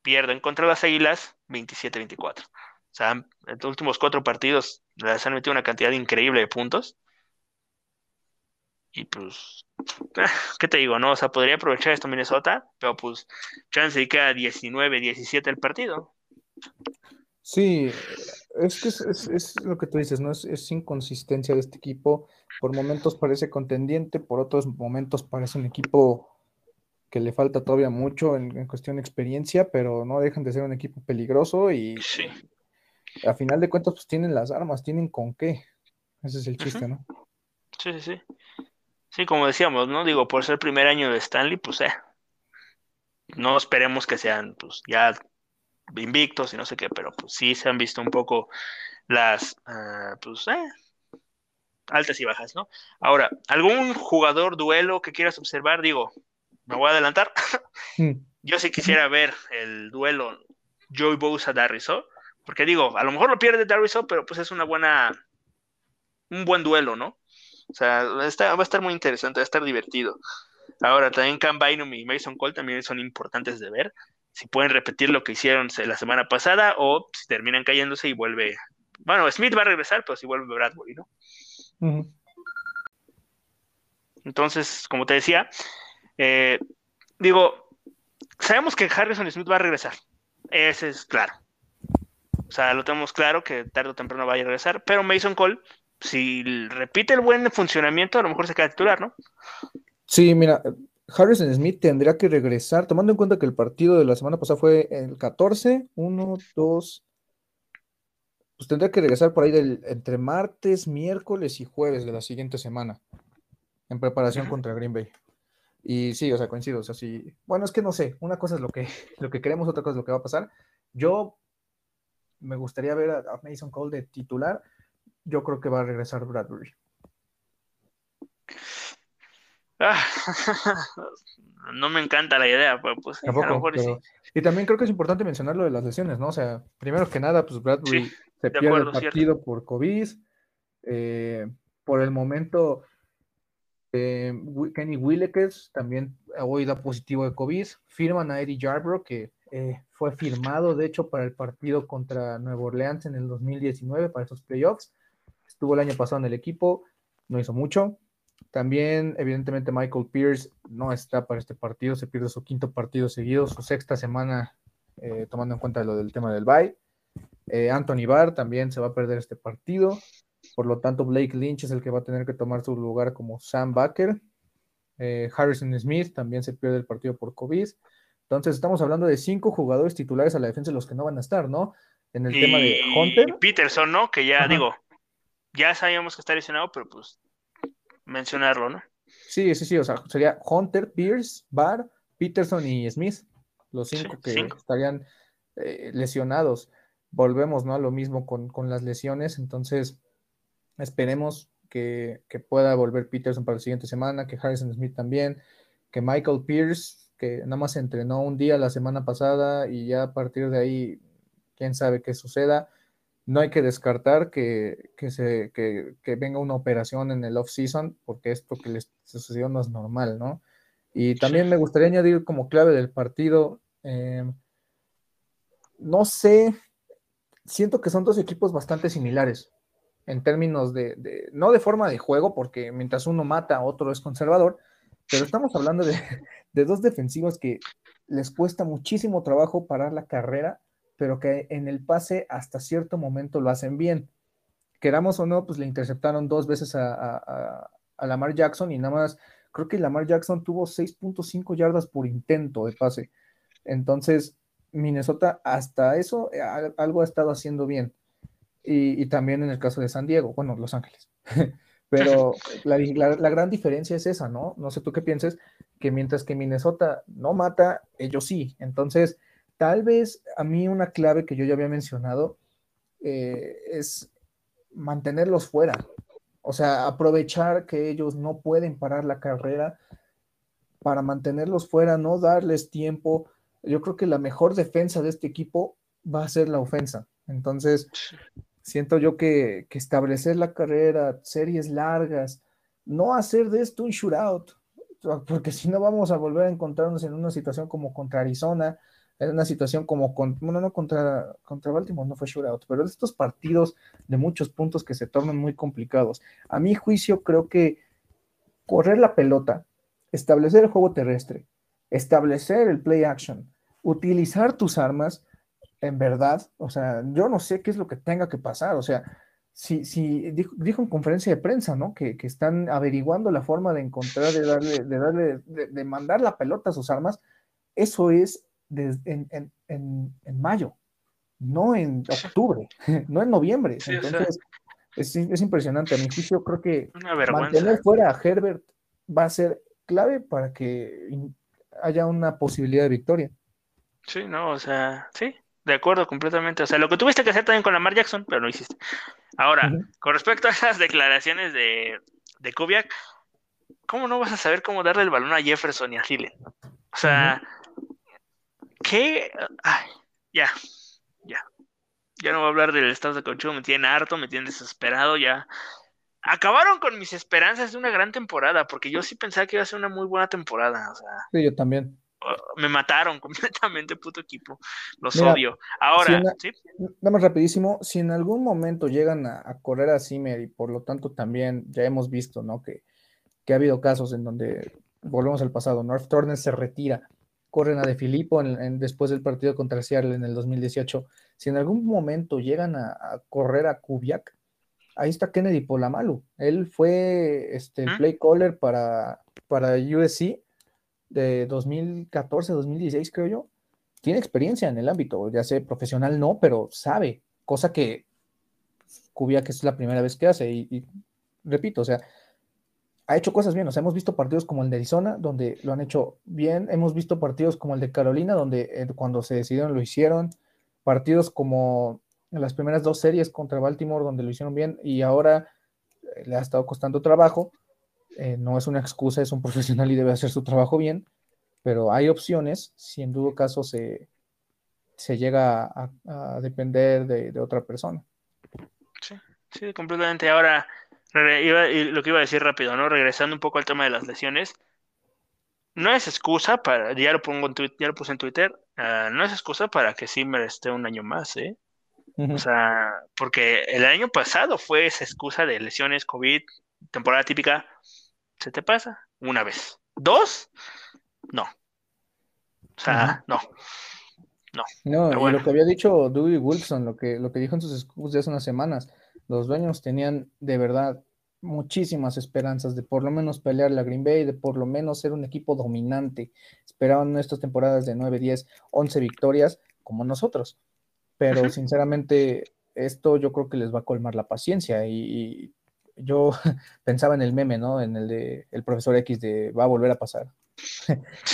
Speaker 2: pierden contra las Águilas 27-24. O sea, en los últimos cuatro partidos les han metido una cantidad increíble de puntos. Y pues, <laughs> ¿qué te digo? No, o sea, podría aprovechar esto Minnesota, pero pues, chance y queda 19-17 el partido.
Speaker 3: Sí, es que es, lo que tú dices, ¿no? Es inconsistencia de este equipo. Por momentos parece contendiente, por otros momentos parece un equipo que le falta todavía mucho en, en cuestión de experiencia, pero no dejan de ser un equipo peligroso y
Speaker 2: Sí,
Speaker 3: a final de cuentas pues tienen las armas, tienen con qué. Ese es el chiste, ¿no?
Speaker 2: sí, sí, sí. Sí, como decíamos, ¿no? Digo, por ser primer año de Stanley, pues, eh, no esperemos que sean, pues, ya invictos y no sé qué, pero pues sí se han visto un poco las, ah, pues, eh, altas y bajas, ¿no? Ahora, ¿algún jugador duelo que quieras observar? Digo, me voy a adelantar.
Speaker 3: Mm,
Speaker 2: Yo sí quisiera ver el duelo Joey Bosa Darriso, porque digo, a lo mejor lo pierde Darriso, pero pues es una buena, un buen duelo, ¿no? O sea, está- va a estar muy interesante, va a estar divertido. Ahora, también Cam Bynum y Mason Cole también son importantes de ver. Si pueden repetir lo que hicieron la semana pasada o si terminan cayéndose y vuelve. Bueno, Smith va a regresar, pero si vuelve Bradbury, ¿no? Entonces, como te decía, eh, digo, sabemos que Harrison Smith va a regresar. Ese es claro. O sea, lo tenemos claro que tarde o temprano va a regresar, pero Mason Cole, si repite el buen funcionamiento, a lo mejor se queda titular, ¿no?
Speaker 3: Sí, mira, Harrison Smith tendría que regresar, tomando en cuenta que el partido de la semana pasada fue el 14, 1, 2, pues tendría que regresar por ahí del, entre martes, miércoles y jueves de la siguiente semana, en preparación contra Green Bay. Y sí, o sea, coincido, o sea, sí, bueno, es que no sé, una cosa es lo que, <laughs> lo que queremos, otra cosa es lo que va a pasar. Yo me gustaría ver a, a Mason Cole de titular, yo creo que va a regresar Bradbury.
Speaker 2: Ah, <laughs> no me encanta la idea, pero pues sí, a lo
Speaker 3: Tampoco,
Speaker 2: mejor y sí.
Speaker 3: Y también creo que es importante mencionar lo de las lesiones, ¿no? O sea, primero que nada, pues Bradbury
Speaker 2: Sí,
Speaker 3: se
Speaker 2: de
Speaker 3: pierde
Speaker 2: acuerdo,
Speaker 3: el
Speaker 2: cierto.
Speaker 3: partido por COVID. eh, por el momento, eh, Kenny Willekes también hoy da positivo de COVID. Firman a Eddie Yarbrough, que eh, fue firmado, de hecho, para el partido contra Nueva Orleans en el 2019, para esos playoffs. Estuvo el año pasado en el equipo, no hizo mucho. También, evidentemente, Michael Pierce no está para este partido, se pierde su quinto partido seguido, su sexta semana, eh, tomando en cuenta lo del tema del bye. Anthony Barr también se va a perder este partido, por lo tanto, Blake Lynch es el que va a tener que tomar su lugar como Sam Baker. Eh, Harrison Smith también se pierde el partido por COVID. Entonces, estamos hablando de cinco jugadores titulares a la defensa, los que no van a estar, ¿no? En el tema de
Speaker 2: Y
Speaker 3: Hunter.
Speaker 2: Peterson, ¿no? Que ya
Speaker 3: Ajá.
Speaker 2: digo, ya sabíamos que está lesionado, pero pues mencionarlo, ¿no?
Speaker 3: Sí, sí, sí, o sea, sería Hunter, Pierce, Barr, Peterson y Smith, los
Speaker 2: Sí,
Speaker 3: cinco que
Speaker 2: cinco.
Speaker 3: estarían eh, lesionados. Volvemos, ¿no? A lo mismo con, con las lesiones, entonces esperemos que, que pueda volver Peterson para la siguiente semana, que Harrison Smith también, que Michael Pierce, que nada más entrenó un día la semana pasada y ya a partir de ahí, quién sabe qué suceda. No hay que descartar que, que se, que, que venga una operación en el off-season, porque esto que les sucedió no es normal, ¿no? Y también me gustaría añadir como clave del partido, eh, no sé, siento que son dos equipos bastante similares en términos de, no de forma de juego, porque mientras uno mata, otro es conservador, pero estamos hablando <laughs> de, dos defensivos que les cuesta muchísimo trabajo parar la carrera, pero que en el pase hasta cierto momento lo hacen bien. Queramos o no, pues le interceptaron dos veces a, Lamar Jackson y nada más, creo que Lamar Jackson tuvo 6.5 yardas por intento de pase. Entonces, Minnesota hasta eso eh, algo ha estado haciendo bien. Y, también en el caso de San Diego, bueno, Los Ángeles. <laughs> Pero la, la, gran diferencia es esa, ¿no? No sé tú qué pienses, que mientras que Minnesota no mata, ellos sí. Entonces, tal vez a mí una clave que yo ya había mencionado eh, es mantenerlos fuera. O sea, aprovechar que ellos no pueden parar la carrera para mantenerlos fuera, no darles tiempo. Yo creo que la mejor defensa de este equipo va a ser la ofensa. Entonces, siento yo que, establecer la carrera, series largas, no hacer de esto un shootout, porque si no vamos a volver a encontrarnos en una situación como contra Arizona, en una situación como contra, contra Baltimore, no fue shootout, pero estos partidos de muchos puntos que se tornan muy complicados. A mi juicio, creo que correr la pelota, establecer el juego terrestre, establecer el play action, utilizar tus armas, en verdad, o sea, yo no sé qué es lo que tenga que pasar, o sea, si, si dijo, en conferencia de prensa, ¿no? Que, están averiguando la forma de encontrar, de darle, de darle, de, mandar la pelota a sus armas, eso es en, mayo, no en octubre, <laughs> no en noviembre. Entonces, es, impresionante. A mi juicio, creo que mantener fuera a Herbert va a ser clave para que haya una posibilidad de victoria.
Speaker 2: Sí, no, o sea, sí, de acuerdo completamente. O sea, lo que tuviste que hacer también con Lamar Jackson, pero no hiciste. Ahora, con respecto a esas declaraciones de, de Kubiak, ¿cómo no vas a saber cómo darle el balón a Jefferson y a Thielen? O sea, ¿qué? Ay, ya, ya. Ya no voy a hablar del estado de conchudo, me tienen harto, me tienen desesperado, ya. Acabaron con mis esperanzas de una gran temporada, porque yo sí pensaba que iba a ser una muy buena temporada. O sea,
Speaker 3: sí, yo también
Speaker 2: me mataron <laughs> completamente, puto equipo. Los odio. Ahora,
Speaker 3: ¿sí? Dame rapidísimo, si en algún momento llegan a, correr a Zimmer y por lo tanto también ya hemos visto, ¿no? Que, ha habido casos en donde, volvemos al pasado, North Turner se retira, corren a De Filippo en, después del partido contra Seattle en el 2018. Si en algún momento llegan a, correr a Kubiak, ahí está Kennedy Polamalu. Él fue este, el play caller para, para USC de 2014, 2016, creo yo, tiene experiencia en el ámbito, ya sé, profesional no, pero sabe, cosa que Cubia que es la primera vez que hace, y, repito, o sea, ha hecho cosas bien, o sea, hemos visto partidos como el de Arizona, donde lo han hecho bien, hemos visto partidos como el de Carolina, donde eh, cuando se decidieron lo hicieron, partidos como en las primeras dos series contra Baltimore, donde lo hicieron bien, y ahora eh, le ha estado costando trabajo, eh, no es una excusa, es un profesional y debe hacer su trabajo bien, pero hay opciones si en todo caso se, se llega a, depender de, otra persona.
Speaker 2: Sí, sí, completamente. Ahora, lo que iba a decir rápido, ¿no? Regresando un poco al tema de las lesiones, no es excusa para, ya lo pongo en ya lo puse en Twitter, ah, no es excusa para que Zimmer esté un año más, ¿eh? O sea, porque el año pasado fue esa excusa de lesiones, COVID, temporada típica, se te pasa una vez. ¿Dos? No. O sea, no. No.
Speaker 3: No, lo que había dicho Dewey Wilson, lo que, lo que dijo en sus scoops de hace unas semanas, los dueños tenían de verdad muchísimas esperanzas de por lo menos pelear la Green Bay, de por lo menos ser un equipo dominante. Esperaban estas temporadas de 9, 10, 11 victorias como nosotros. Pero sinceramente, esto yo creo que les va a colmar la paciencia y, yo <laughs> pensaba en el meme, ¿no? En el de el profesor X de va a volver a pasar. <laughs>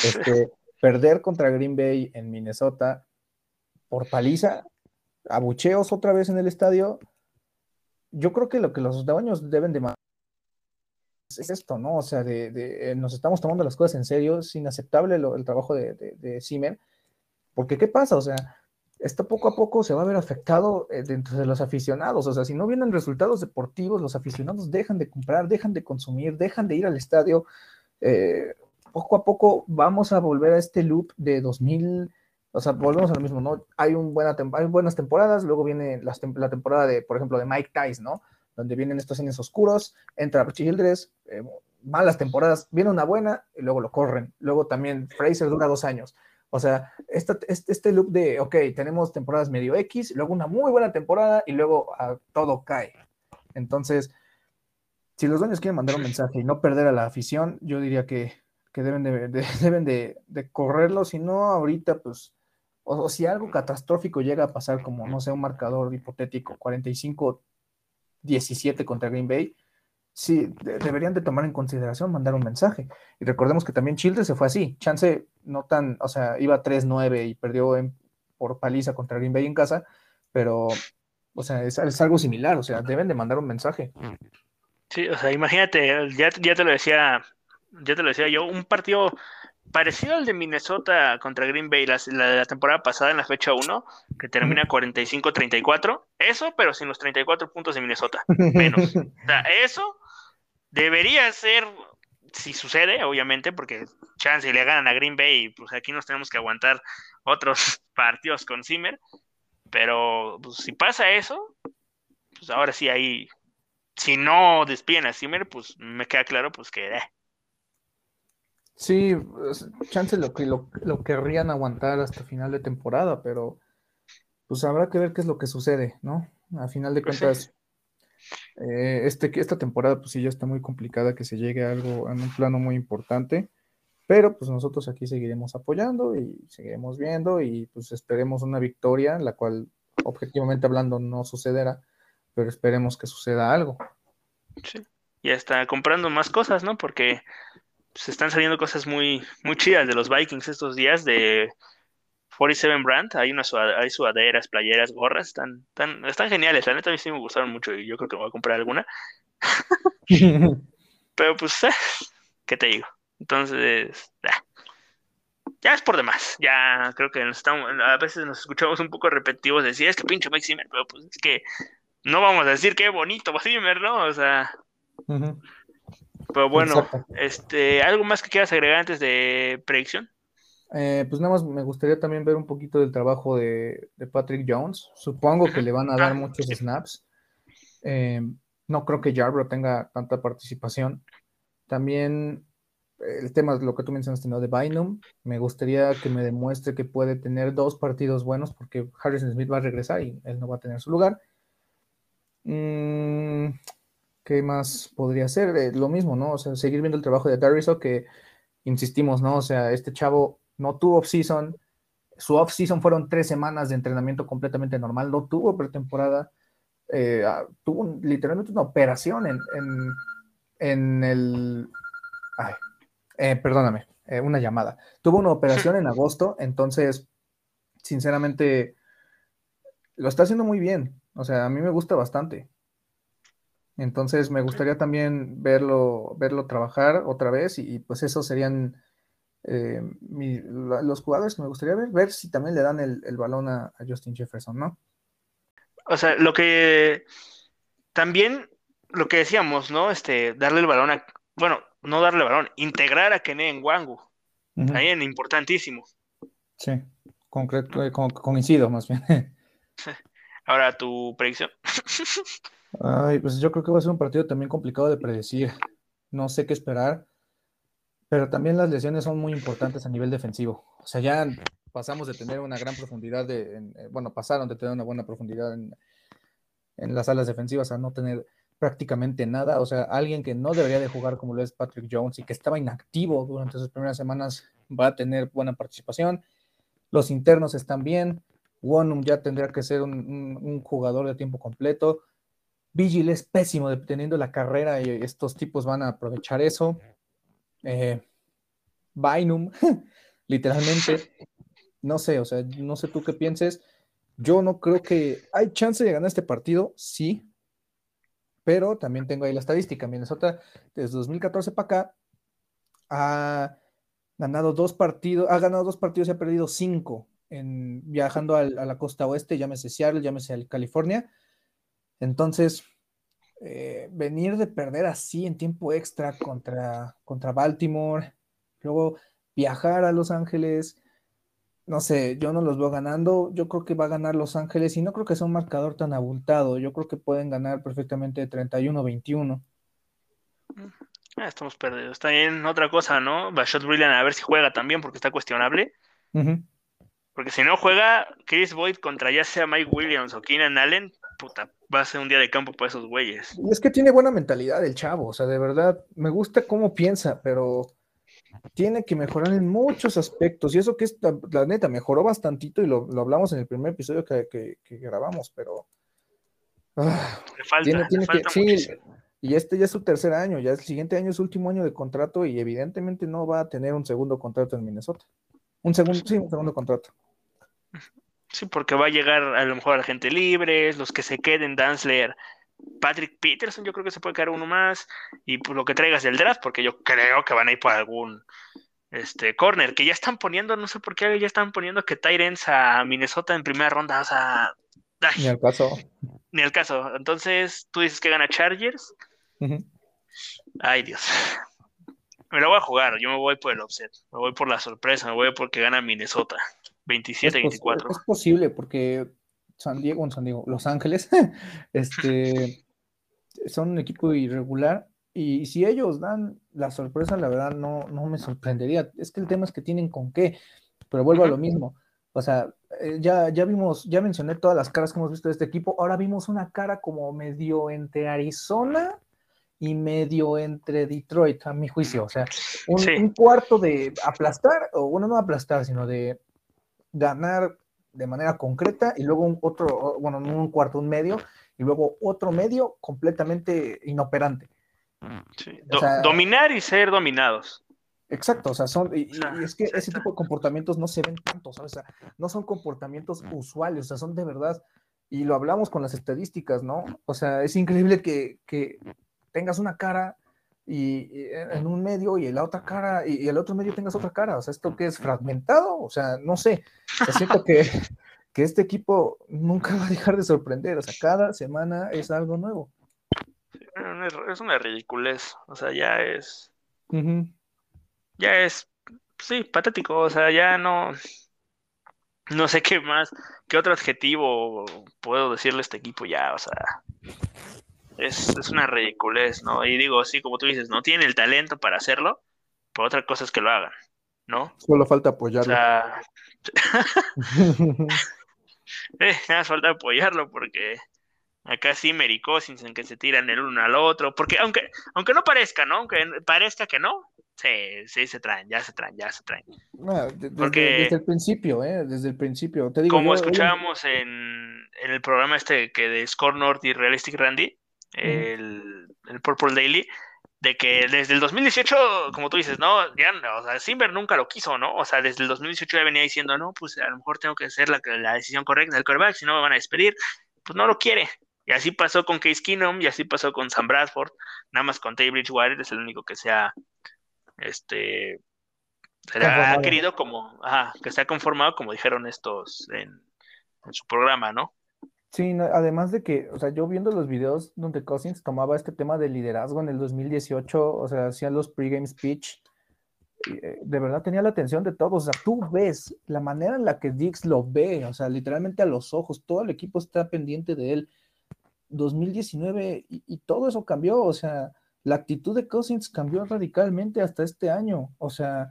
Speaker 3: este, perder contra Green Bay en Minnesota por paliza, abucheos otra vez en el estadio. Yo creo que lo que los dueños deben de es esto, ¿no? O sea, de, nos estamos tomando las cosas en serio, es inaceptable el trabajo de, de, de porque ¿qué pasa? O sea, esto poco a poco se va a ver afectado eh, dentro de los aficionados. O sea, si no vienen resultados deportivos, los aficionados dejan de comprar, dejan de consumir, dejan de ir al estadio. Eh, poco a poco vamos a volver a este loop de 2000, o sea, volvemos a lo mismo, ¿no? Hay, un buena hay buenas temporadas, luego viene la, temporada de, por ejemplo, de Mike Tice, ¿no? Donde vienen estos cines oscuros, entra Childress, eh, malas temporadas, viene una buena y luego lo corren. Luego también Fraser dura dos años. O sea, este, este, loop de, ok, tenemos temporadas medio X, luego una muy buena temporada y luego ah, todo cae. Entonces, si los dueños quieren mandar un mensaje y no perder a la afición, yo diría que, deben, de, <laughs> deben de, correrlo, si no ahorita, pues, o, si algo catastrófico llega a pasar, como, no sé, un marcador hipotético, 45-17 contra Green Bay, sí, deberían de tomar en consideración mandar un mensaje. Y recordemos que también Childress se fue así, Chance no tan, o sea, iba 3-9 y perdió por paliza contra Green Bay en casa, pero, o sea, es, es algo similar, o sea, deben de mandar un mensaje.
Speaker 2: Sí, o sea, imagínate, ya, ya te lo decía, ya te lo decía yo, un partido parecido al de Minnesota contra Green Bay la, la, temporada pasada en la fecha 1, que termina 45-34, eso, pero sin los 34 puntos de Minnesota, <laughs> menos. o sea, eso debería ser, si sucede, obviamente, porque chance le ganan a Green Bay, pues aquí nos tenemos que aguantar otros <laughs> partidos con Zimmer, pero pues, si pasa eso, pues ahora sí hay si no despiden a Zimmer, pues me queda claro pues que... Eh.
Speaker 3: Sí, pues, chance lo que lo, querrían aguantar hasta final de temporada, pero pues habrá que ver qué es lo que sucede, ¿no? A final de pues cuentas, eh, este, esta temporada pues sí ya está muy complicada que se llegue a algo en un plano muy importante, pero pues nosotros aquí seguiremos apoyando y seguiremos viendo y pues esperemos una victoria, la cual objetivamente hablando no sucederá, pero esperemos que suceda algo.
Speaker 2: Sí. Y está comprando más cosas, ¿no? Porque se están saliendo cosas muy, muy chidas de los Vikings estos días de 47 Brand. Hay, unas hay sudaderas, playeras, gorras. Están, están, están geniales. La neta a mí sí me gustaron mucho y yo creo que me voy a comprar alguna. <laughs> Pero pues, eh, ¿qué te digo? Entonces, ya es por demás. Ya creo que estamos, a veces nos escuchamos un poco repetitivos decir, es que pinche Mike Zimmer, pero pues es que no vamos a decir qué bonito <laughs> Zimmer, ¿no? O sea. Pero bueno, este, ¿algo más que quieras agregar antes de predicción?
Speaker 3: Eh, pues nada más me gustaría también ver un poquito del trabajo de, Patrick Jones. Supongo que le van a dar muchos snaps. Eh, no creo que Jarbro tenga tanta participación. También el tema de lo que tú mencionaste, ¿no? De Bynum. Me gustaría que me demuestre que puede tener dos partidos buenos porque Harrison Smith va a regresar y él no va a tener su lugar. Mm, ¿Qué más podría ser? Eh, lo mismo, ¿no? O sea, seguir viendo el trabajo de Dariso, que insistimos, ¿no? O sea, este chavo no tuvo off-season. Su off-season fueron tres semanas de entrenamiento completamente normal. No tuvo pretemporada. Eh, ah, tuvo literalmente una operación en, en, el. Eh, perdóname, una llamada. Tuvo una operación en agosto, entonces, sinceramente, lo está haciendo muy bien. O sea, a mí me gusta bastante. Entonces me gustaría también verlo, verlo trabajar otra vez y, pues esos serían eh, los jugadores que me gustaría ver, ver si también le dan el, balón a, Justin Jefferson, ¿no?
Speaker 2: O sea, lo que también, lo que decíamos, ¿no? Este, darle el balón a, bueno, no darle el balón, integrar a Kene en Wangu. También importantísimo.
Speaker 3: Sí, concreto, eh, coincido más bien. <laughs>
Speaker 2: Ahora tu predicción. <laughs>
Speaker 3: Ay, pues yo creo que va a ser un partido también complicado de predecir. No sé qué esperar, pero también las lesiones son muy importantes a nivel defensivo. O sea, ya pasamos de tener una gran profundidad, de, eh, bueno, pasaron de tener una buena profundidad en, las alas defensivas a no tener prácticamente nada. O sea, alguien que no debería de jugar como lo es Patrick Jones y que estaba inactivo durante sus primeras semanas va a tener buena participación. Los internos están bien. Wonum ya tendría que ser un, jugador de tiempo completo. Vigil es pésimo dependiendo la carrera y estos tipos van a aprovechar eso. Eh, Bynum, <laughs> literalmente, <laughs> no sé, o sea, no sé tú qué pienses. Yo no creo que hay chance de ganar este partido, sí, pero también tengo ahí la estadística. Minnesota desde 2014 para acá ha ganado dos partidos, ha ganado dos partidos y ha perdido cinco viajando a la costa oeste, llámese Seattle, llámese California. Entonces, eh, venir de perder así en tiempo extra contra, contra Baltimore, luego viajar a Los Ángeles, no sé, yo no los veo ganando, yo creo que va a ganar Los Ángeles y no creo que sea un marcador tan abultado, yo creo que pueden ganar perfectamente 31-21.
Speaker 2: Ah, estamos perdidos. También otra cosa, ¿no? Bashot Brilliant a ver si juega también porque está cuestionable. Porque si no juega Chris Boyd contra ya sea Mike Williams o Keenan Allen, puta, va a ser un día de campo para esos güeyes.
Speaker 3: Y es que tiene buena mentalidad el chavo, o sea, de verdad, me gusta cómo piensa, pero tiene que mejorar en muchos aspectos. Y eso que es, la, neta, mejoró bastantito y lo, hablamos en el primer episodio que, grabamos, pero...
Speaker 2: Ah, le falta, tiene, que, sí,
Speaker 3: y este ya es su tercer año, ya el siguiente año es su último año de contrato y evidentemente no va a tener un segundo contrato en Minnesota. Un segundo, sí, un segundo contrato.
Speaker 2: Sí, porque va a llegar a lo mejor a la gente libre, los que se queden, Danzler, Patrick Peterson, yo creo que se puede quedar uno más, y por lo que traigas del draft, porque yo creo que van a ir por algún este corner, que ya están poniendo, no sé por qué ya están poniendo que Tyrens a Minnesota en primera ronda, o sea,
Speaker 3: ni al caso.
Speaker 2: Ni al caso. Entonces, tú dices que gana Chargers. Ay, Dios. Me lo voy a jugar, yo me voy por el offset, me voy por la sorpresa, me voy porque gana Minnesota. 27-24.
Speaker 3: Es, posible porque San Diego, San Diego, Los Ángeles, <laughs> este, son un equipo irregular y si ellos dan la sorpresa, la verdad no, no me sorprendería. Es que el tema es que tienen con qué, pero vuelvo a lo mismo. O sea, eh, ya, ya vimos, ya mencioné todas las caras que hemos visto de este equipo. Ahora vimos una cara como medio entre Arizona y medio entre Detroit, a mi juicio. O sea, un, un cuarto de aplastar, o bueno, no aplastar, sino de ganar de manera concreta y luego un otro, bueno, no un cuarto, un medio, y luego otro medio completamente inoperante.
Speaker 2: dominar y ser dominados.
Speaker 3: Exacto, o sea, son, y, es que ese tipo de comportamientos no se ven tanto, ¿sabes? O sea, no son comportamientos usuales, o sea, son de verdad, y lo hablamos con las estadísticas, ¿no? O sea, es increíble que, que tengas una cara y, en un medio y en la otra cara y, el otro medio tengas otra cara. O sea, ¿esto que es fragmentado? O sea, no sé. siento que, <laughs> que este equipo nunca va a dejar de sorprender. O sea, cada semana es algo nuevo.
Speaker 2: Es una ridiculez. O sea, ya es. Ya es. Sí, patético. O sea, ya no. No sé qué más. ¿Qué otro adjetivo puedo decirle a este equipo ya? O sea es, es una ridiculez, ¿no? Y digo, sí, como tú dices, no tiene el talento para hacerlo, pero otra cosa es que lo hagan, ¿no?
Speaker 3: Solo falta apoyarlo. O sea... <laughs>
Speaker 2: eh, nada falta apoyarlo porque acá sí Cousins en que se tiran el uno al otro, porque aunque, aunque no parezca, ¿no? Aunque parezca que no, sí, sí se traen, ya se traen, ya se traen.
Speaker 3: desde, porque, desde, el principio, ¿eh? Desde el principio. Te digo,
Speaker 2: como escuchábamos en, en, el programa este que de Score North y Realistic Randy, el, Purple Daily, de que desde el 2018, como tú dices, ¿no? Ya, o sea, Simber nunca lo quiso, ¿no? O sea, desde el 2018 ya venía diciendo, no, pues a lo mejor tengo que hacer la, la decisión correcta del quarterback, si no me van a despedir. Pues no lo quiere. Y así pasó con Case Keenum, y así pasó con Sam Bradford, nada más con Tay Bridgewater es el único que sea, este, se ha querido como, ajá, que se ha conformado, como dijeron estos en, en su programa, ¿no?
Speaker 3: Sí, además de que, o sea, yo viendo los videos donde Cousins tomaba este tema de liderazgo en el 2018, o sea, hacía los pregame speech, eh, de verdad tenía la atención de todos, o sea, tú ves la manera en la que Dix lo ve, o sea, literalmente a los ojos, todo el equipo está pendiente de él. 2019 y, todo eso cambió, o sea, la actitud de Cousins cambió radicalmente hasta este año, o sea,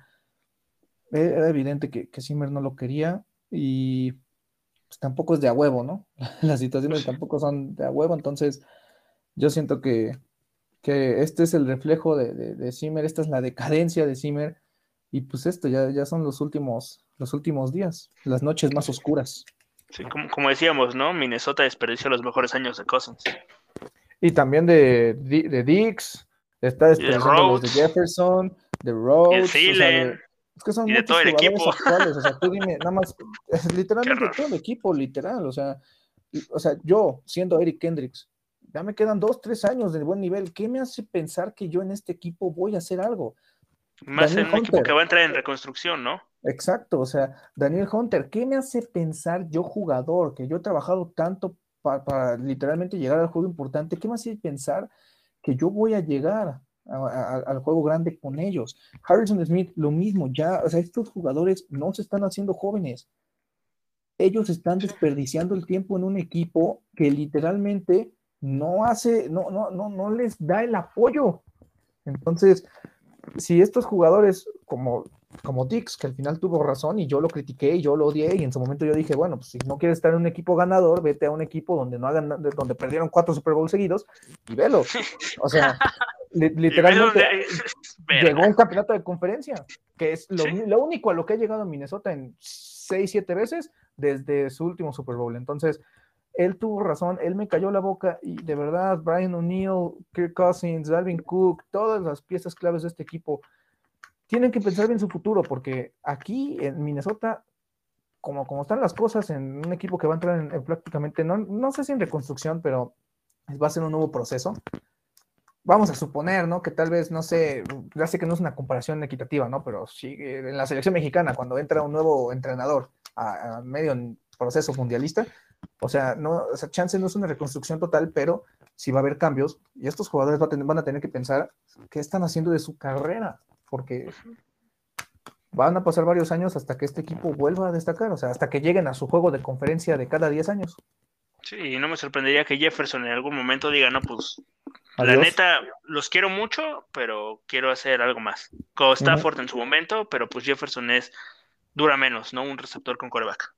Speaker 3: e, era evidente que, que Zimmer no lo quería y pues, tampoco es de a huevo, ¿no? <laughs> Las situaciones tampoco son de a huevo, entonces yo siento que, este es el reflejo de, de, Zimmer, esta es la decadencia de Zimmer, y pues esto ya, ya son los últimos, los últimos días, las noches más oscuras.
Speaker 2: Sí, como, decíamos, ¿no? Minnesota desperdició los mejores años de Cousins.
Speaker 3: Y también de, de Dix, está desperdiciando los de Jefferson, de Rhodes, es que son
Speaker 2: y de todo el equipo.
Speaker 3: Actuales, o sea, tú dime, <laughs> nada más, literalmente todo el equipo, literal, o sea, o sea, yo siendo Eric Kendricks, ya me quedan dos, tres años de buen nivel, ¿qué me hace pensar que yo en este equipo voy a hacer algo?
Speaker 2: Más en un equipo que va a entrar en reconstrucción, ¿no?
Speaker 3: Exacto, o sea, Daniel Hunter, ¿qué me hace pensar yo jugador, que yo he trabajado tanto para, para literalmente llegar al juego importante, ¿qué me hace pensar que yo voy a llegar al juego grande con ellos. Harrison Smith, lo mismo, ya, o sea, estos jugadores no se están haciendo jóvenes. Ellos están desperdiciando el tiempo en un equipo que literalmente no hace, no, no, no, no les da el apoyo. Entonces, si estos jugadores como como Dix, que al final tuvo razón y yo lo critiqué y yo lo odié y en su momento yo dije, bueno, pues si no quieres estar en un equipo ganador, vete a un equipo donde no hagan, donde perdieron cuatro Super Bowl seguidos y velo. <laughs> O sea, literalmente <laughs> llegó un campeonato de conferencia, que es lo, único a lo que ha llegado a Minnesota en seis, siete veces desde su último Super Bowl. Entonces, él tuvo razón, él me cayó la boca y de verdad, Brian O'Neill, Kirk Cousins, Alvin Cook, todas las piezas claves de este equipo tienen que pensar bien su futuro, porque aquí en Minnesota, como, como están las cosas en un equipo que va a entrar en, prácticamente, no, no sé si en reconstrucción, pero va a ser un nuevo proceso. Vamos a suponer, ¿no? Que tal vez, no sé, ya sé que no es una comparación equitativa, ¿no? Pero sí, en la selección mexicana, cuando entra un nuevo entrenador a, medio en proceso mundialista, o sea, no, o sea, chance no es una reconstrucción total, pero sí va a haber cambios y estos jugadores van a tener que pensar qué están haciendo de su carrera porque van a pasar varios años hasta que este equipo vuelva a destacar, o sea, hasta que lleguen a su juego de conferencia de cada 10 años.
Speaker 2: Sí, no me sorprendería que Jefferson en algún momento diga, no, pues la neta, los quiero mucho, pero quiero hacer algo más. Como Stafford en su momento, pero pues Jefferson es dura menos, ¿no? Un receptor con coreback.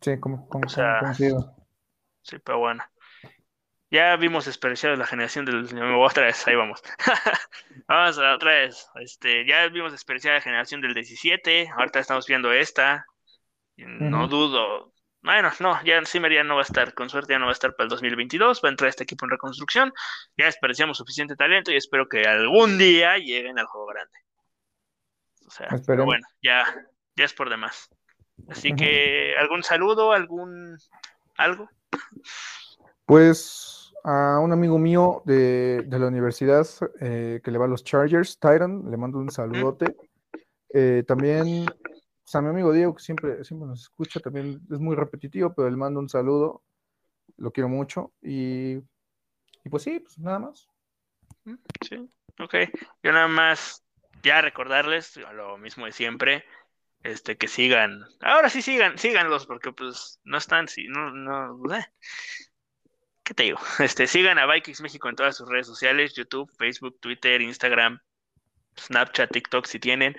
Speaker 3: Sí, como, como,
Speaker 2: Sí, pero bueno. Ya vimos desperdiciar la generación del. <laughs> Otra vez, ahí vamos. <laughs> vamos a otra vez. Este, ya vimos desperdiciar la generación del 17. Ahorita estamos viendo esta. No dudo. Bueno, no, ya Simer no va a estar. Con suerte ya no va a estar para el 2022. Va a entrar este equipo en reconstrucción. Ya desperdiciamos suficiente talento y espero que algún día lleguen al juego grande. O sea, pero bueno, ya, ya es por demás. Así que, ¿algún saludo? ¿Algún algo?
Speaker 3: Pues a un amigo mío de, la universidad eh, que le va a los Chargers, Tyron, le mando un saludote. Eh, también pues, a mi amigo Diego, que siempre, siempre nos escucha, también es muy repetitivo, pero le mando un saludo, lo quiero mucho. Y, y pues sí, pues nada más.
Speaker 2: Sí, ok. Yo nada más, ya recordarles lo mismo de siempre este que sigan ahora sí sigan síganlos porque pues no están sí no no eh. ¿qué te digo? <laughs> Este, sigan a Vikings México en todas sus redes sociales, YouTube, Facebook, Twitter, Instagram, Snapchat, TikTok si tienen.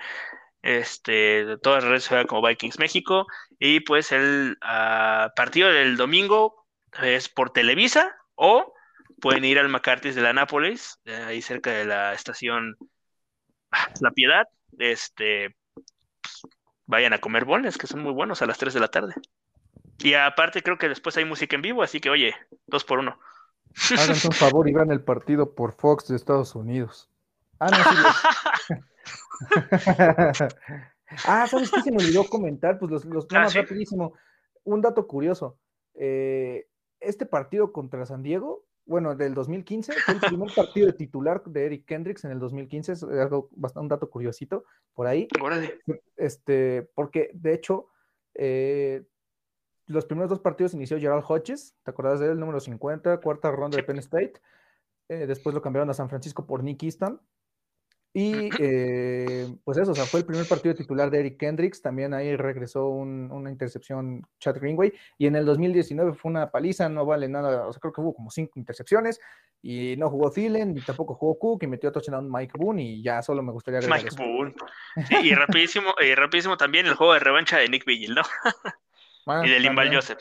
Speaker 2: Este, de todas las redes sociales como Vikings México. Y pues el ah, partido del domingo es por Televisa o pueden ir al McCarthy's de la Nápoles, ahí cerca de la estación ah, La Piedad. Este, pues, vayan a comer boles, que son muy buenos a las 3 de la tarde. Y aparte creo que después hay música en vivo, así que oye, dos por uno.
Speaker 3: Hagan un favor y vean el partido por Fox de Estados Unidos. Ah, no, <laughs> <laughs> ah, ¿sabes qué se me olvidó comentar? Pues los, los ah, rapidísimo. Un dato curioso. Eh, este partido contra San Diego, bueno, del 2015, fue el <laughs> primer partido de titular de Eric Kendricks en el 2015, es algo bastante un dato curiosito por ahí. Este, porque de hecho, eh, los primeros dos partidos inició Gerald Hodges, ¿te acuerdas de él? Número 50, cuarta ronda de Penn State. Eh, después lo cambiaron a San Francisco por Nick Easton. Y eh, pues eso, o sea, fue el primer partido titular de Eric Kendricks. También ahí regresó una intercepción Chad Greenway. Y en el 2019 fue una paliza, no vale nada. O sea, creo que hubo como cinco intercepciones. Y no jugó Thielen, ni tampoco jugó Cook. Y metió a touchdown Mike Boone. Y ya solo me gustaría
Speaker 2: Mike Boone. <laughs> y rapidísimo, y rapidísimo también el juego de revancha de Nick Vigil, ¿no? y de Limbal Joseph.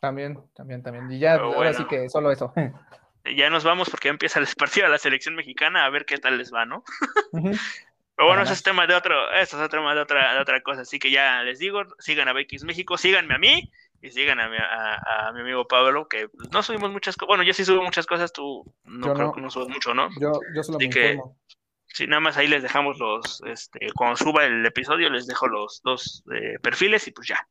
Speaker 3: También, también, también. Y ya, ahora sí que solo eso. <laughs>
Speaker 2: Ya nos vamos porque empieza el partido de la selección mexicana a ver qué tal les va, ¿no? Pero bueno, ese es tema de otro, eso es tema de otra, de otra cosa. Así que ya les digo, sigan a BX México, síganme a mí y sigan a mi, a, mi amigo Pablo, que no subimos muchas cosas. Bueno, yo sí subo muchas cosas, tú no creo que no subas mucho, ¿no?
Speaker 3: Yo, yo solo Así que,
Speaker 2: Sí, nada más ahí les dejamos los, este, cuando suba el episodio, les dejo los dos eh, perfiles y pues ya.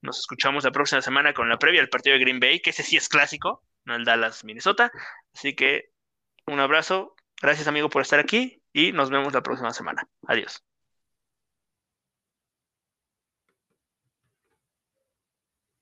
Speaker 2: Nos escuchamos la próxima semana con la previa del partido de Green Bay, que ese sí es clásico, no el Dallas, Minnesota. Así que un abrazo, gracias amigo por estar aquí y nos vemos la próxima semana. Adiós.